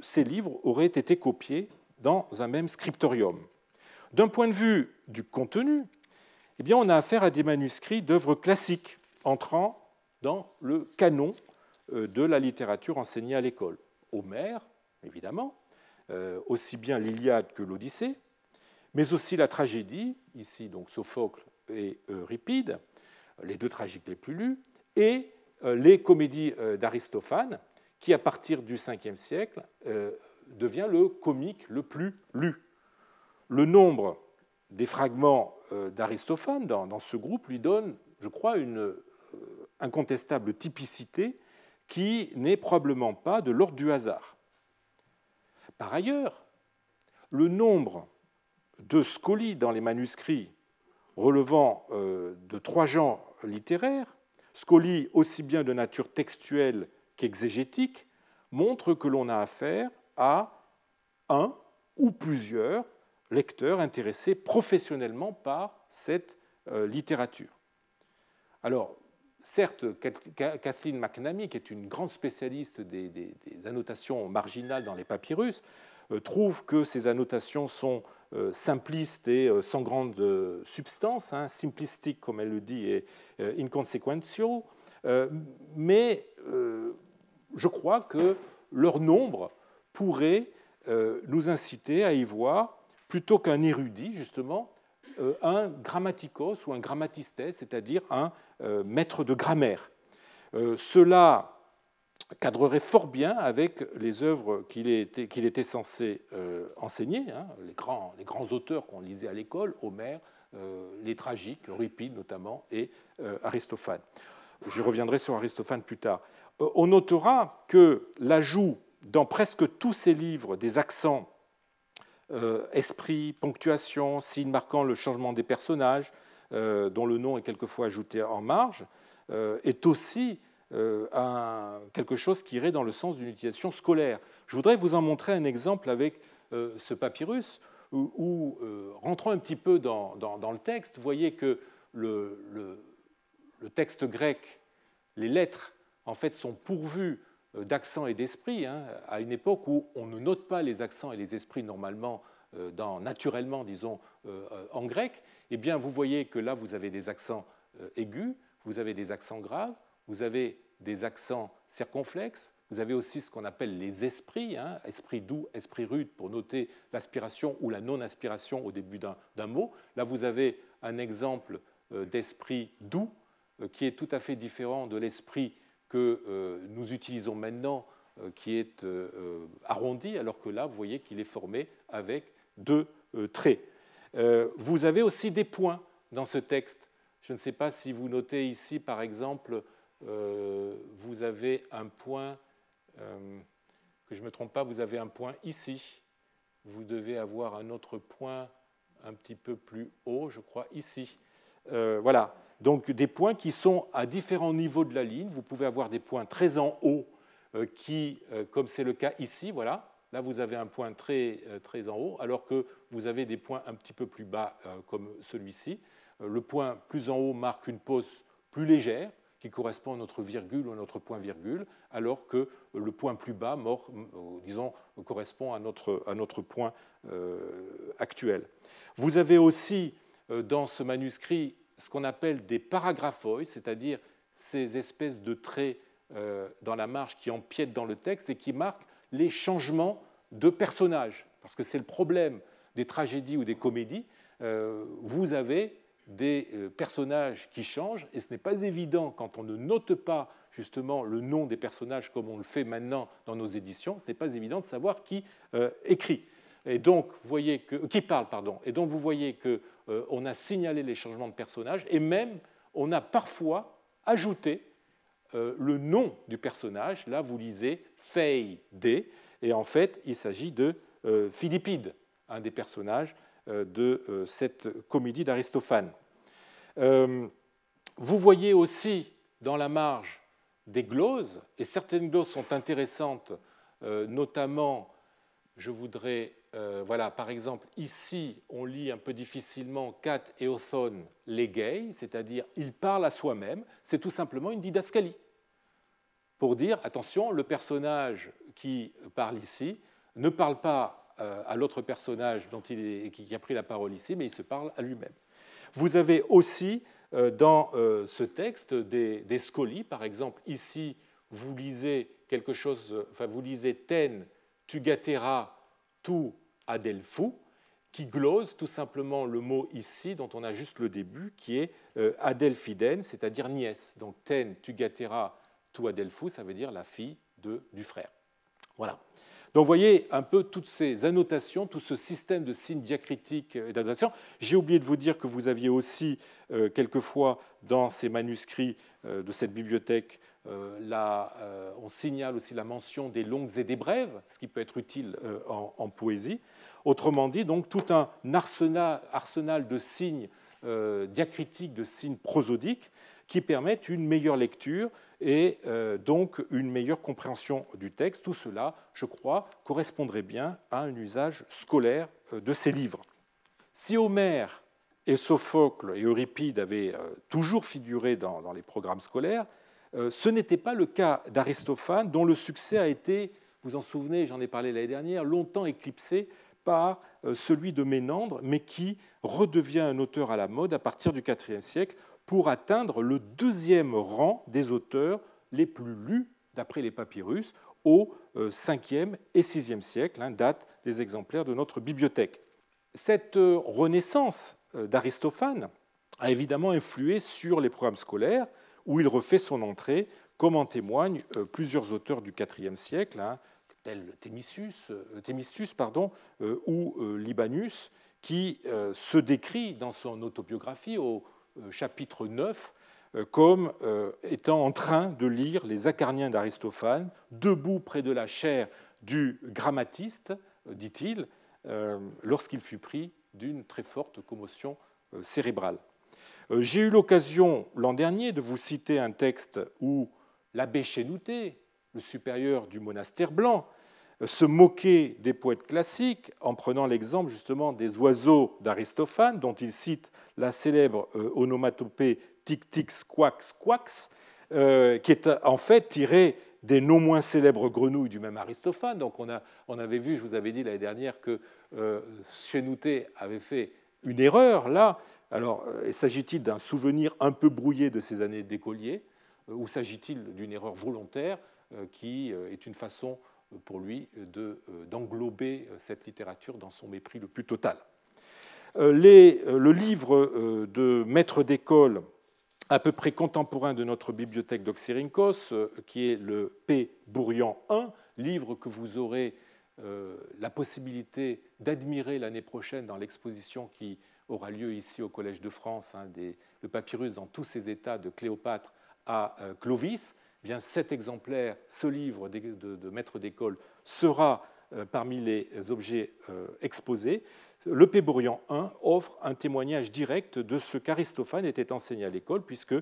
ces livres auraient été copiés dans un même scriptorium. D'un point de vue du contenu, eh bien, on a affaire à des manuscrits d'œuvres classiques entrant dans le canon euh, de la littérature enseignée à l'école. Homère, évidemment, euh, aussi bien l'Iliade que l'Odyssée, mais aussi la tragédie, ici donc Sophocle et Euripide, les deux tragiques les plus lus, et euh, les comédies d'Aristophane, qui à partir du Ve siècle devient le comique le plus lu. Le nombre des fragments euh, d'Aristophane dans, ce groupe lui donne, je crois, une euh, incontestable typicité qui n'est probablement pas de l'ordre du hasard. Par ailleurs, le nombre de scolies dans les manuscrits relevant euh, de trois genres littéraires, scolies aussi bien de nature textuelle qu'exégétique, montre que l'on a affaire à un ou plusieurs lecteurs intéressés professionnellement par cette euh, littérature. Alors, certes, Kathleen McNamee, qui est une grande spécialiste des, annotations marginales dans les papyrus, trouve que ces annotations sont euh, simplistes et sans grande substance, hein, comme elle le dit et inconsequential, mais je crois que leur nombre pourrait nous inciter à y voir plutôt qu'un érudit, justement, euh, un grammaticos ou un grammatistes, c'est-à-dire un euh, maître de grammaire. Euh, cela cadrerait fort bien avec les œuvres qu'il était, qu'il était, censé enseigner, hein, les, grands, les, grands, auteurs qu'on lisait à l'école, Homère, les tragiques, Euripide notamment, et Aristophane. Je reviendrai sur Aristophane plus tard. On notera que l'ajout dans presque tous ces livres des accents euh, esprit, ponctuation, signe marquant le changement des personnages, euh, dont le nom est quelquefois ajouté en marge, euh, est aussi quelque chose qui irait dans le sens d'une utilisation scolaire. Je voudrais vous en montrer un exemple avec ce papyrus, où, rentrant un petit peu dans, le texte, vous voyez que le, texte grec, les lettres, en fait, sont pourvues euh, d'accent et d'esprit, hein, à une époque où on ne note pas les accents et les esprits normalement naturellement, disons, en grec, eh bien, vous voyez que là, vous avez des accents aigus, vous avez des accents graves, vous avez des accents circonflexes, vous avez aussi ce qu'on appelle les esprits, hein, esprit doux, esprit rude, pour noter l'aspiration ou la non-aspiration au début d'un mot. Là, vous avez un exemple euh, d'esprit doux euh, qui est tout à fait différent de l'esprit que euh, nous utilisons maintenant, qui est arrondi, alors que là, vous voyez qu'il est formé avec deux traits. Vous avez aussi des points dans ce texte. Je ne sais pas si vous notez ici, par exemple, vous avez un point euh, que je ne me trompe pas, vous avez un point ici. Vous devez avoir un autre point un petit peu plus haut, je crois, ici. Euh, voilà. Donc des points qui sont à différents niveaux de la ligne. Vous pouvez avoir des points très en haut euh, qui, comme c'est le cas ici, voilà. Là, vous avez un point très, très en haut, alors que vous avez des points un petit peu plus bas, comme celui-ci. Le point plus en haut marque une pause plus légère, qui correspond à notre virgule ou à notre point-virgule, alors que le point plus bas, mort, disons, correspond à notre, à notre point euh, actuel. Vous avez aussi euh, dans ce manuscrit ce qu'on appelle des paragraphoïdes, c'est-à-dire ces espèces de traits euh, dans la marge qui empiètent dans le texte et qui marquent les changements de personnages. Parce que c'est le problème des tragédies ou des comédies. vous avez des euh, personnages qui changent, et ce n'est pas évident quand on ne note pas justement le nom des personnages comme on le fait maintenant dans nos éditions, ce n'est pas évident de savoir qui euh, écrit. Et donc, vous voyez que, qui parle, pardon. Et donc, vous voyez qu'on euh, a signalé les changements de personnages, et même on a parfois ajouté le nom du personnage. Là, vous lisez Fei D, et en fait, il s'agit de Philippide, un des personnages euh, de euh, cette comédie d'Aristophane. Euh, vous voyez aussi dans la marge des gloses, et certaines gloses sont intéressantes, notamment, je voudrais, voilà, par exemple, ici, on lit un peu difficilement Cat et Othon les gays, c'est-à-dire il parle à soi-même, c'est tout simplement une didascalie. Pour dire, attention, le personnage qui parle ici ne parle pas euh, à l'autre personnage dont il qui a pris la parole ici, mais il se parle à lui-même. Vous avez aussi euh, dans euh, ce texte des, des, scolies, par exemple, ici, vous lisez quelque chose, enfin, vous lisez ten tugatera tu adelfu, qui glose tout simplement le mot ici, dont on a juste le début, qui est adelfiden, c'est-à-dire nièce. Donc ten tugatera tu adelfu, ça veut dire la fille de, du frère. Voilà. Donc vous voyez un peu toutes ces annotations, tout ce système de signes diacritiques et d'annotation. J'ai oublié de vous dire que vous aviez aussi euh, quelquefois dans ces manuscrits euh, de cette bibliothèque, euh, on signale aussi la mention des longues et des brèves, ce qui peut être utile en, poésie. Autrement dit, donc tout un arsenal de signes diacritiques, de signes prosodiques qui permettent une meilleure lecture et euh, donc une meilleure compréhension du texte. Tout cela, je crois, correspondrait bien à un usage scolaire euh, de ces livres. Si Homère et Sophocle et Euripide avaient euh, toujours figuré dans, les programmes scolaires, ce n'était pas le cas d'Aristophane, dont le succès a été, vous en souvenez, j'en ai parlé l'année dernière, longtemps éclipsé par celui de Ménandre, mais qui redevient un auteur à la mode à partir du IVe siècle pour atteindre le deuxième rang des auteurs les plus lus d'après les papyrus au 5e euh, et 6e siècle, hein, date des exemplaires de notre bibliothèque. Cette euh, renaissance euh, d'Aristophane a évidemment influé sur les programmes scolaires où il refait son entrée, comme en témoignent plusieurs auteurs du IVe siècle, hein, tels Thémistus, pardon, ou Libanus, qui se décrit dans son autobiographie au chapitre 9 euh, comme euh, étant en train de lire les Acarniens d'Aristophane, debout près de la chaire du grammatiste, dit-il, lorsqu'il fut pris d'une très forte commotion cérébrale. J'ai eu l'occasion l'an dernier de vous citer un texte où l'abbé Chénouté, le supérieur du monastère blanc, se moquait des poètes classiques en prenant l'exemple justement des oiseaux d'Aristophane, dont il cite la célèbre euh, onomatopée tic tic squax squax, euh, qui est en fait tirée des non moins célèbres grenouilles du même Aristophane. Donc on, a, on avait vu, je vous avais dit l'année dernière, que euh, avait fait une erreur là. Alors, euh, s'agit-il d'un souvenir un peu brouillé de ces années d'écolier, euh, ou s'agit-il d'une erreur volontaire qui est une façon pour lui d'englober cette littérature dans son mépris le plus total Le livre de maître d'école à peu près contemporain de notre bibliothèque d'Oxyrhynchos, euh, qui est le P. Bourrian I, livre que vous aurez euh, la possibilité d'admirer l'année prochaine dans l'exposition qui aura lieu ici au Collège de France, hein, le papyrus dans tous ses états de Cléopâtre à euh, Clovis. Eh bien, cet exemplaire, ce livre de, maître d'école, sera parmi les objets exposés. Le Pébourian I offre un témoignage direct de ce qu'Aristophane était enseigné à l'école, puisque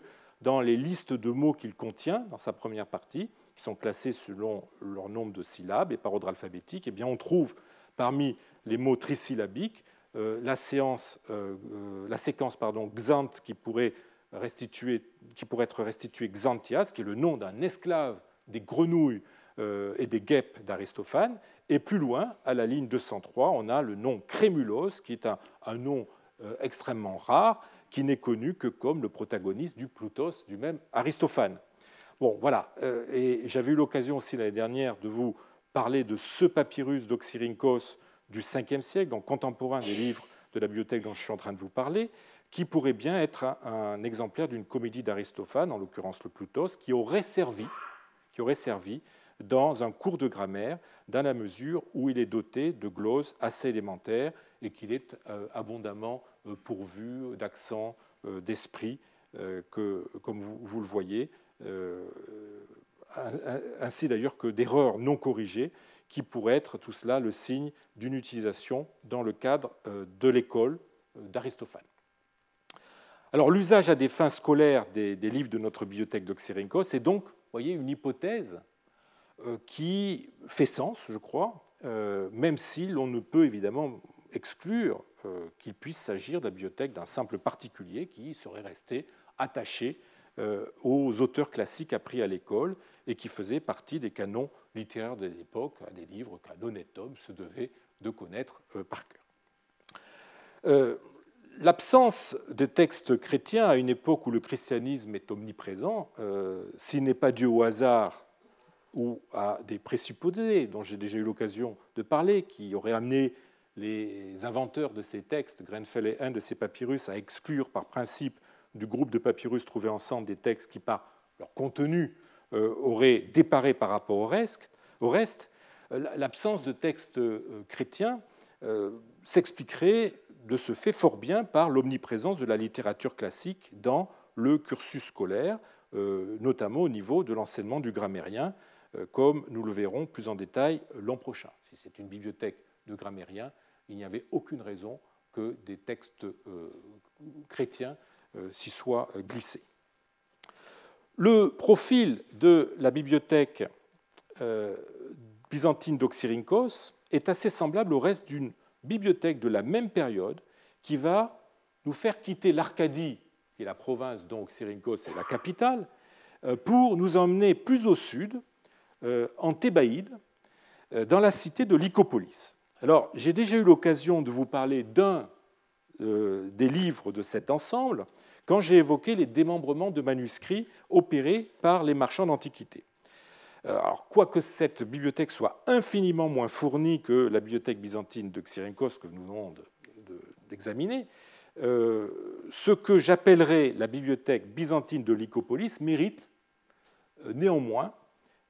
dans les listes de mots qu'il contient, dans sa première partie, qui sont classés selon leur nombre de syllabes et par ordre alphabétique, eh bien on trouve parmi les mots trisyllabiques euh, la, séance, euh, euh, la, séquence pardon, xant qui pourrait, restituer, qui pourrait être restituée xanthias, qui est le nom d'un esclave des grenouilles euh, et des guêpes d'Aristophane. Et plus loin, à la ligne 203, on a le nom Crémulos, qui est un, nom euh, extrêmement rare, qui n'est connu que comme le protagoniste du Plutos du même Aristophane. Bon, voilà. Euh, et j'avais eu l'occasion aussi l'année dernière de vous parler de ce papyrus d'Oxyrhynchos du 5e siècle, donc contemporain des livres de la bibliothèque dont je suis en train de vous parler, qui pourrait bien être un, exemplaire d'une comédie d'Aristophane, en l'occurrence le Plutos, qui aurait servi, dans un cours de grammaire, dans la mesure où il est doté de glosses assez élémentaires et qu'il est euh, abondamment euh, pourvu d'accents, euh, d'esprit, que, comme vous, le voyez, ainsi d'ailleurs que d'erreurs non corrigées, qui pourraient être tout cela le signe d'une utilisation dans le cadre de l'école d'Aristophane. Alors l'usage à des fins scolaires des, livres de notre bibliothèque d'Oxyrhynchos est donc, voyez, une hypothèse euh, qui fait sens, je crois, euh, même si l'on ne peut évidemment exclure euh, qu'il puisse s'agir de la bibliothèque d'un simple particulier qui serait resté attaché aux auteurs classiques appris à l'école et qui faisait partie des canons littéraires de l'époque, des livres qu'un honnête homme se devait de connaître par cœur. L'absence de textes chrétiens à une époque où le christianisme est omniprésent, s'il n'est pas dû au hasard ou à des présupposés dont j'ai déjà eu l'occasion de parler, qui auraient amené les inventeurs de ces textes, Grenfell et un de ces papyrus, à exclure par principe du groupe de papyrus trouvés ensemble des textes qui, par leur contenu, euh, auraient déparé par rapport au reste. Au reste L'absence de textes euh, chrétiens euh, s'expliquerait de ce fait fort bien par l'omniprésence de la littérature classique dans le cursus scolaire, notamment au niveau de l'enseignement du grammairien, euh, comme nous le verrons plus en détail l'an prochain. Si c'est une bibliothèque de grammairiens, il n'y avait aucune raison que des textes euh, chrétiens euh, s'y soient glissés. Le profil de la bibliothèque byzantine d'Oxyrhynchos est assez semblable au reste d'une bibliothèque de la même période qui va nous faire quitter l'Arcadie, qui est la province dont Oxyrhynchos est la capitale, pour nous emmener plus au sud, euh, en Thébaïde, euh, dans la cité de Lycopolis. Alors, j'ai déjà eu l'occasion de vous parler d'un euh, des livres de cet ensemble quand j'ai évoqué les démembrements de manuscrits opérés par les marchands d'antiquités. Alors, quoique cette bibliothèque soit infiniment moins fournie que la bibliothèque byzantine de Xyrenkos que nous venons d'examiner, ce que j'appellerais la bibliothèque byzantine de Lycopolis mérite néanmoins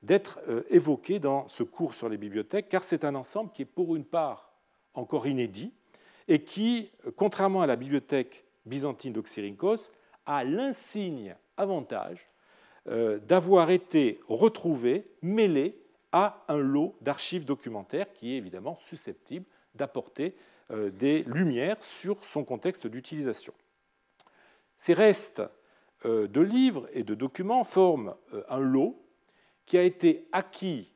d'être euh, évoqué dans ce cours sur les bibliothèques, car c'est un ensemble qui est pour une part encore inédit et qui, contrairement à la bibliothèque byzantine d'Oxyrhynchos, a l'insigne avantage euh, d'avoir été retrouvé, mêlé à un lot d'archives documentaires qui est évidemment susceptible d'apporter euh, des lumières sur son contexte d'utilisation. Ces restes de livres et de documents forment un lot qui a été acquis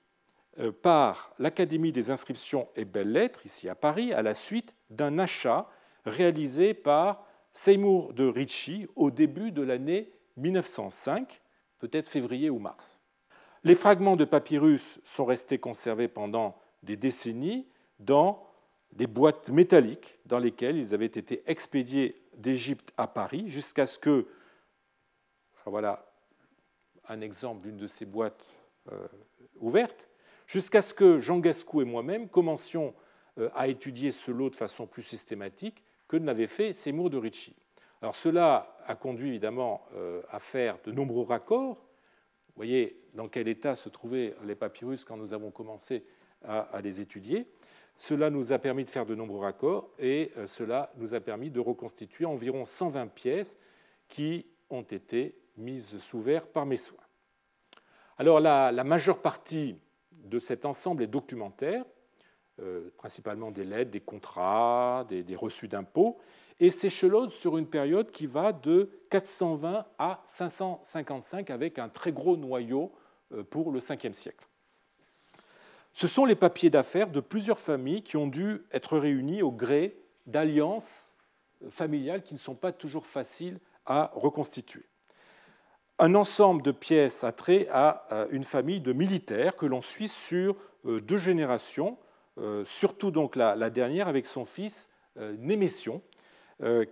euh, par l'Académie des inscriptions et belles-lettres, ici à Paris, à la suite d'un achat réalisé par Seymour de Ricci au début de l'année 1905, peut-être février ou mars. Les fragments de papyrus sont restés conservés pendant des décennies dans des boîtes métalliques dans lesquelles ils avaient été expédiés d'Égypte à Paris jusqu'à ce que, voilà un exemple d'une de ces boîtes euh, ouvertes, jusqu'à ce que Jean Gascou et moi-même commencions à étudier ce lot de façon plus systématique que ne l'avait fait Seymour de Ricci. Alors cela a conduit évidemment euh, à faire de nombreux raccords. Vous voyez dans quel état se trouvaient les papyrus quand nous avons commencé à les étudier. Cela nous a permis de faire de nombreux raccords et euh, cela nous a permis de reconstituer environ 120 pièces qui ont été mises sous verre par mes soins. Alors la, majeure partie de cet ensemble est documentaire, euh, principalement des lettres, des contrats, des, reçus d'impôts, et s'échelonne sur une période qui va de 420 à 555 avec un très gros noyau euh, pour le 5e siècle. Ce sont les papiers d'affaires de plusieurs familles qui ont dû être réunis au gré d'alliances familiales qui ne sont pas toujours faciles à reconstituer. Un ensemble de pièces a trait à une famille de militaires que l'on suit sur euh, deux générations, euh, surtout donc la dernière avec son fils euh, Némétion,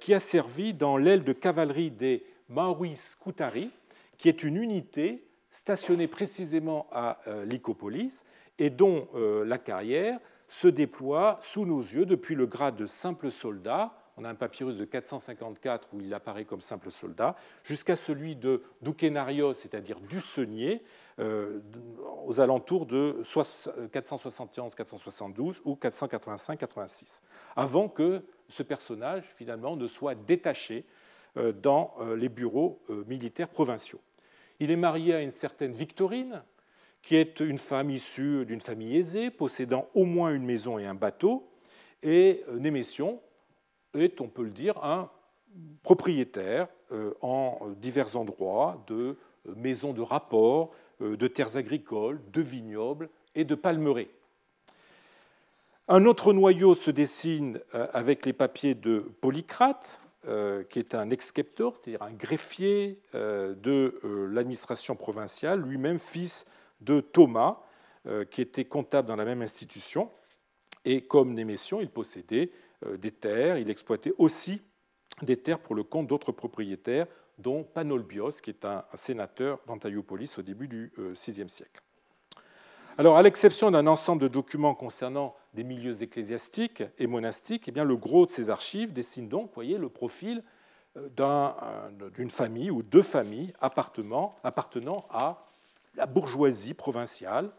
qui a servi dans l'aile de cavalerie des Maurice Koutari, qui est une unité stationnée précisément à Lycopolis et dont euh, la carrière se déploie sous nos yeux depuis le grade de simple soldat, on a un papyrus de 454 où il apparaît comme simple soldat, jusqu'à celui de Doukenarios, c'est-à-dire du euh, aux alentours de 471-472 ou 485-86, avant que ce personnage, finalement, ne soit détaché euh, dans euh, les bureaux militaires provinciaux. Il est marié à une certaine Victorine, qui est une femme issue d'une famille aisée, possédant au moins une maison et un bateau, et euh, Némétion est, on peut le dire, un propriétaire euh, en divers endroits de euh, maisons de rapport, de terres agricoles, de vignobles et de palmeraies. Un autre noyau se dessine avec les papiers de Polycrate, qui est un exceptor, c'est-à-dire un greffier de l'administration provinciale, lui-même fils de Thomas, euh, qui était comptable dans la même institution. Et comme Némétion, il possédait euh, des terres, il exploitait aussi des terres pour le compte d'autres propriétaires, dont Panolbios, qui est un sénateur d'Antaiopolis au début du VIe euh, siècle. Alors, à l'exception d'un ensemble de documents concernant des milieux ecclésiastiques et monastiques, eh bien, le gros de ces archives dessine donc voyez, le profil d'une famille ou deux familles appartenant à la bourgeoisie provinciale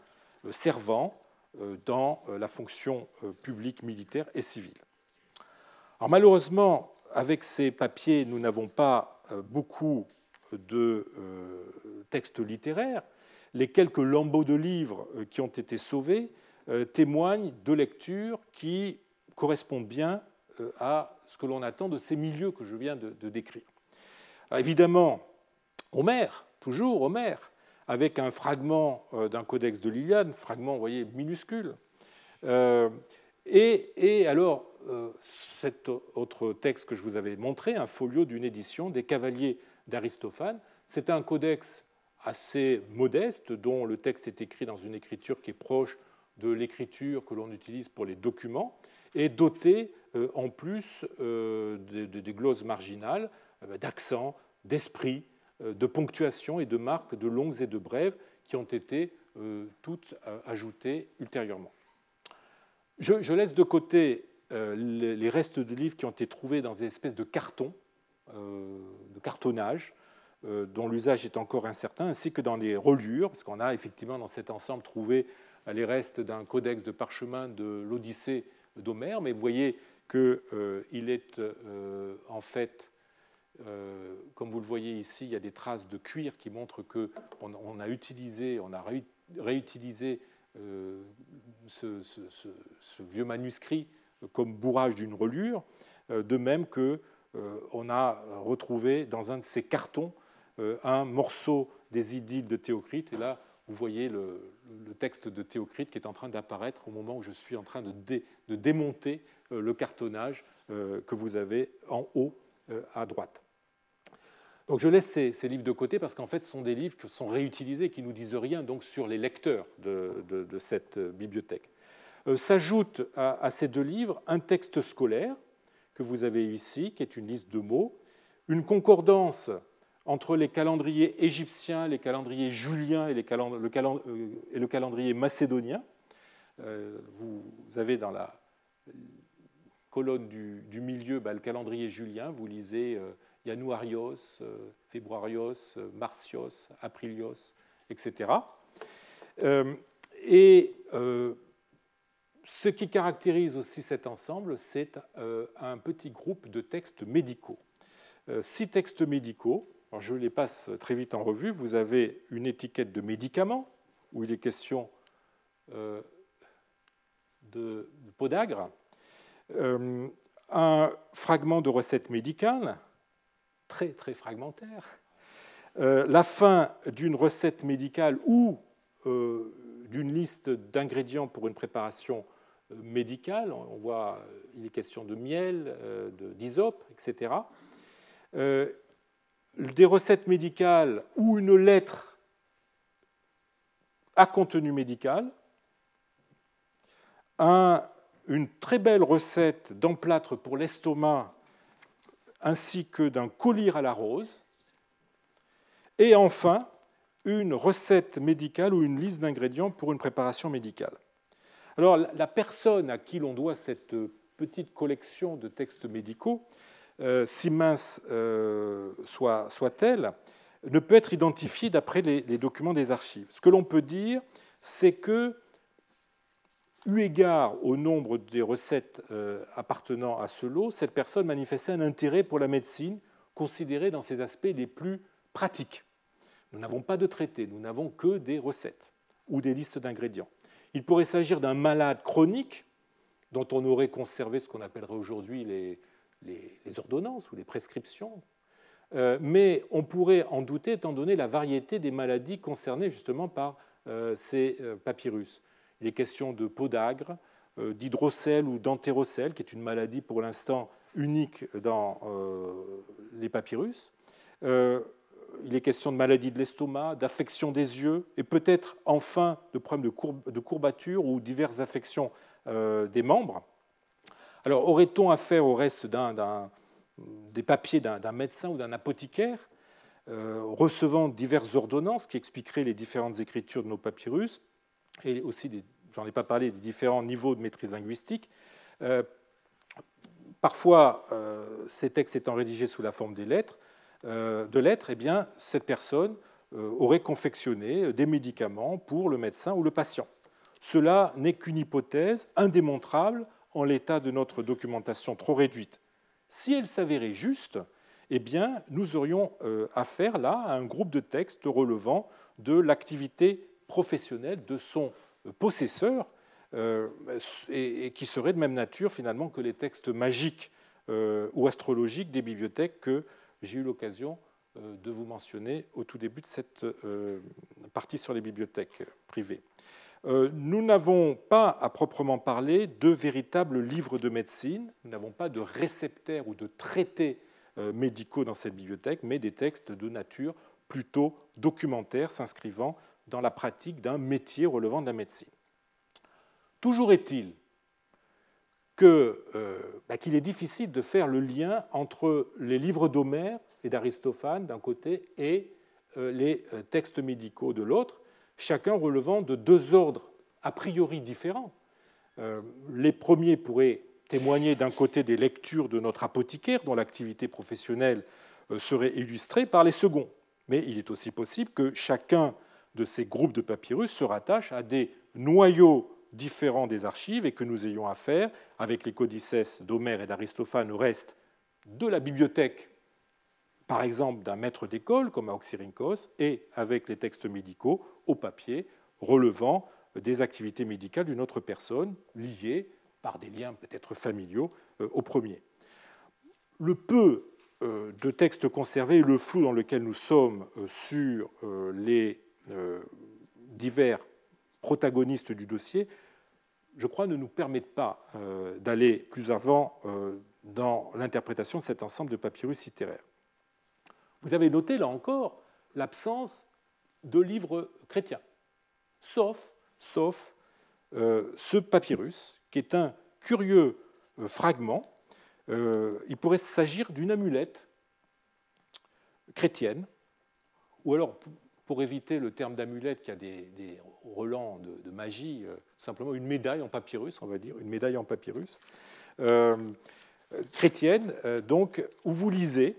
euh, servant euh, dans euh, la fonction publique, militaire et civile. Alors malheureusement, avec ces papiers, nous n'avons pas beaucoup de textes littéraires. Les quelques lambeaux de livres qui ont été sauvés témoignent de lectures qui correspondent bien à ce que l'on attend de ces milieux que je viens de, décrire. évidemment, Homère, toujours Homère, avec un fragment euh, d'un codex de Liliane, fragment, vous voyez, minuscule. Euh, et, alors, euh, cet autre texte que je vous avais montré, un folio d'une édition des Cavaliers d'Aristophane, c'est un codex assez modeste, dont le texte est écrit dans une écriture qui est proche de l'écriture que l'on utilise pour les documents, et doté en plus des glosses marginales, d'accents, d'esprit, euh, de ponctuation et de marques de longues et de brèves qui ont été euh, toutes euh, ajoutées ultérieurement. Je, laisse de côté les restes de livres qui ont été trouvés dans des espèces de cartons, de cartonnage, dont l'usage est encore incertain, ainsi que dans les reliures, parce qu'on a effectivement dans cet ensemble trouvé les restes d'un codex de parchemin de l'Odyssée d'Homère, mais vous voyez qu'il est en fait euh, comme vous le voyez ici, il y a des traces de cuir qui montrent qu'on on a utilisé, on a réutilisé euh, ce, vieux manuscrit comme bourrage d'une relure, euh, de même que on a retrouvé dans un de ces cartons un morceau des idylles de Théocrite. Et là, vous voyez le, texte de Théocrite qui est en train d'apparaître au moment où je suis en train de démonter le cartonnage que vous avez en haut à droite. Donc je laisse ces, livres de côté parce qu'en fait, ce sont des livres qui sont réutilisés, qui ne nous disent rien donc, sur les lecteurs de, cette bibliothèque. Euh, s'ajoute à, ces deux livres un texte scolaire que vous avez ici, qui est une liste de mots, une concordance entre les calendriers égyptiens, les calendriers juliens et, euh, le, calendrier macédonien. Euh, vous avez dans la colonne du, milieu bah, le calendrier julien, vous lisez Januarios, euh, Februarios, euh, Martios, Aprilios, etc. Et euh, ce qui caractérise aussi cet ensemble, c'est un petit groupe de textes médicaux. Six textes médicaux, je les passe très vite en revue. Vous avez une étiquette de médicaments, où il est question de, de podagre, un fragment de recette médicale, très très fragmentaire. Euh, la fin d'une recette médicale ou euh, d'une liste d'ingrédients pour une préparation euh, médicale, on voit il est question de miel, d'hysope, etc. des recettes médicales ou une lettre à contenu médical, une très belle recette d'emplâtre pour l'estomac ainsi que d'un collier à la rose, et enfin une recette médicale ou une liste d'ingrédients pour une préparation médicale. Alors la personne à qui l'on doit cette petite collection de textes médicaux, euh, si mince euh, soit-elle, ne peut être identifiée d'après les, documents des archives. Ce que l'on peut dire, c'est que eu égard au nombre des recettes euh, appartenant à ce lot, cette personne manifestait un intérêt pour la médecine considérée dans ses aspects les plus pratiques. Nous n'avons pas de traité, nous n'avons que des recettes ou des listes d'ingrédients. Il pourrait s'agir d'un malade chronique dont on aurait conservé ce qu'on appellerait aujourd'hui les, ordonnances ou les prescriptions, euh, mais on pourrait en douter étant donné la variété des maladies concernées justement par euh, ces papyrus. Il est question de podagre, euh, d'hydrocèle ou d'antérocèle, qui est une maladie pour l'instant unique dans euh, les papyrus. Euh, il est question de maladie de l'estomac, d'affection des yeux, et peut-être enfin de problèmes de, courbature ou diverses affections des membres. Alors, aurait-on affaire au reste des papiers d'un médecin ou d'un apothicaire recevant diverses ordonnances qui expliqueraient les différentes écritures de nos papyrus et aussi, j'en ai pas parlé, des différents niveaux de maîtrise linguistique. Euh, parfois, euh, ces textes étant rédigés sous la forme des lettres, euh, de lettres, eh bien, cette personne aurait confectionné des médicaments pour le médecin ou le patient. Cela n'est qu'une hypothèse indémontrable en l'état de notre documentation trop réduite. Si elle s'avérait juste, eh bien, nous aurions affaire là à un groupe de textes relevant de l'activité professionnel de son possesseur, euh, et, qui serait de même nature finalement que les textes magiques euh, ou astrologiques des bibliothèques que j'ai eu l'occasion euh, de vous mentionner au tout début de cette partie sur les bibliothèques privées. Nous n'avons pas, à proprement parler, de véritables livres de médecine, nous n'avons pas de réceptaires ou de traités médicaux dans cette bibliothèque, mais des textes de nature plutôt documentaire s'inscrivant dans la pratique d'un métier relevant de la médecine. Toujours est-il euh, bah, qu'il est difficile de faire le lien entre les livres d'Homère et d'Aristophane d'un côté et euh, les euh, textes médicaux de l'autre, chacun relevant de deux ordres a priori différents. les premiers pourraient témoigner d'un côté des lectures de notre apothicaire, dont l'activité professionnelle serait illustrée par les seconds. Mais il est aussi possible que chacun de ces groupes de papyrus se rattachent à des noyaux différents des archives et que nous ayons affaire, avec les codices d'Homère et d'Aristophane au reste de la bibliothèque, par exemple d'un maître d'école comme à Oxyrhynchos, et avec les textes médicaux au papier relevant des activités médicales d'une autre personne, liées par des liens peut-être familiaux euh, au premier. Le peu euh, de textes conservés le flou dans lequel nous sommes euh, sur les divers protagonistes du dossier, je crois, ne nous permettent pas euh, d'aller plus avant euh, dans l'interprétation de cet ensemble de papyrus littéraires. Vous avez noté là encore l'absence de livres chrétiens, sauf, sauf euh, ce papyrus, qui est un curieux euh, fragment. Euh, il pourrait s'agir d'une amulette chrétienne, ou alors, pour éviter le terme d'amulette qui a des, relents de, magie, simplement une médaille en papyrus, on va dire, une médaille en papyrus, chrétienne, donc, où vous lisez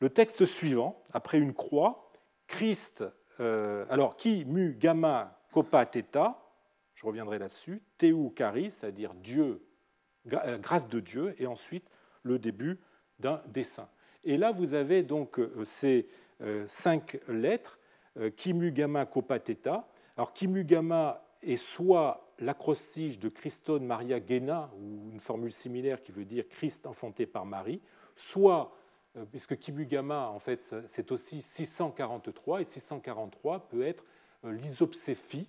le texte suivant, après une croix, Christ, alors qui mu gamma copa theta, je reviendrai là-dessus, Théou Kari, c'est-à-dire Dieu, euh, grâce de Dieu, et ensuite le début d'un dessin. Et là, vous avez donc euh, ces euh, cinq lettres, Kimu Gamma. Alors, Kimu Gamma est soit l'acrostiche de Christone Maria Gena, ou une formule similaire qui veut dire Christ enfanté par Marie, soit, puisque Kimu Gamma, en fait, c'est aussi 643, et 643 peut être l'isopséphie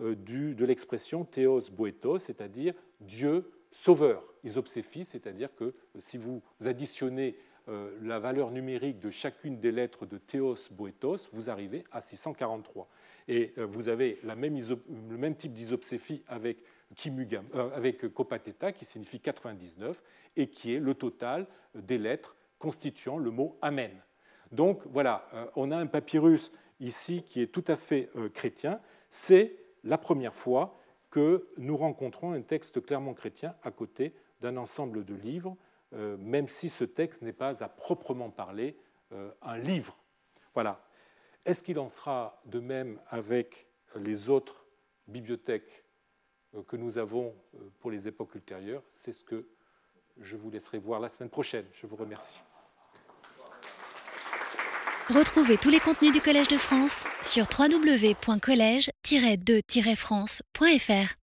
euh, de l'expression Theos Boetos, c'est-à-dire Dieu sauveur. Isopséphie, c'est-à-dire que euh, si vous additionnez euh, la valeur numérique de chacune des lettres de Theos Boetos, vous arrivez à 643. Et vous avez le même type d'isopséphie avec, Kimugam, avec Kopateta, qui signifie 99, et qui est le total des lettres constituant le mot Amen. Donc voilà, on a un papyrus ici qui est tout à fait chrétien. C'est la première fois que nous rencontrons un texte clairement chrétien à côté d'un ensemble de livres, euh, même si ce texte n'est pas à proprement parler euh, un livre. Voilà. Est-ce qu'il en sera de même avec les autres bibliothèques euh, que nous avons pour les époques ultérieures? C'est ce que je vous laisserai voir la semaine prochaine. Je vous remercie. Retrouvez tous les contenus du Collège de France sur www.colège-2-france.fr.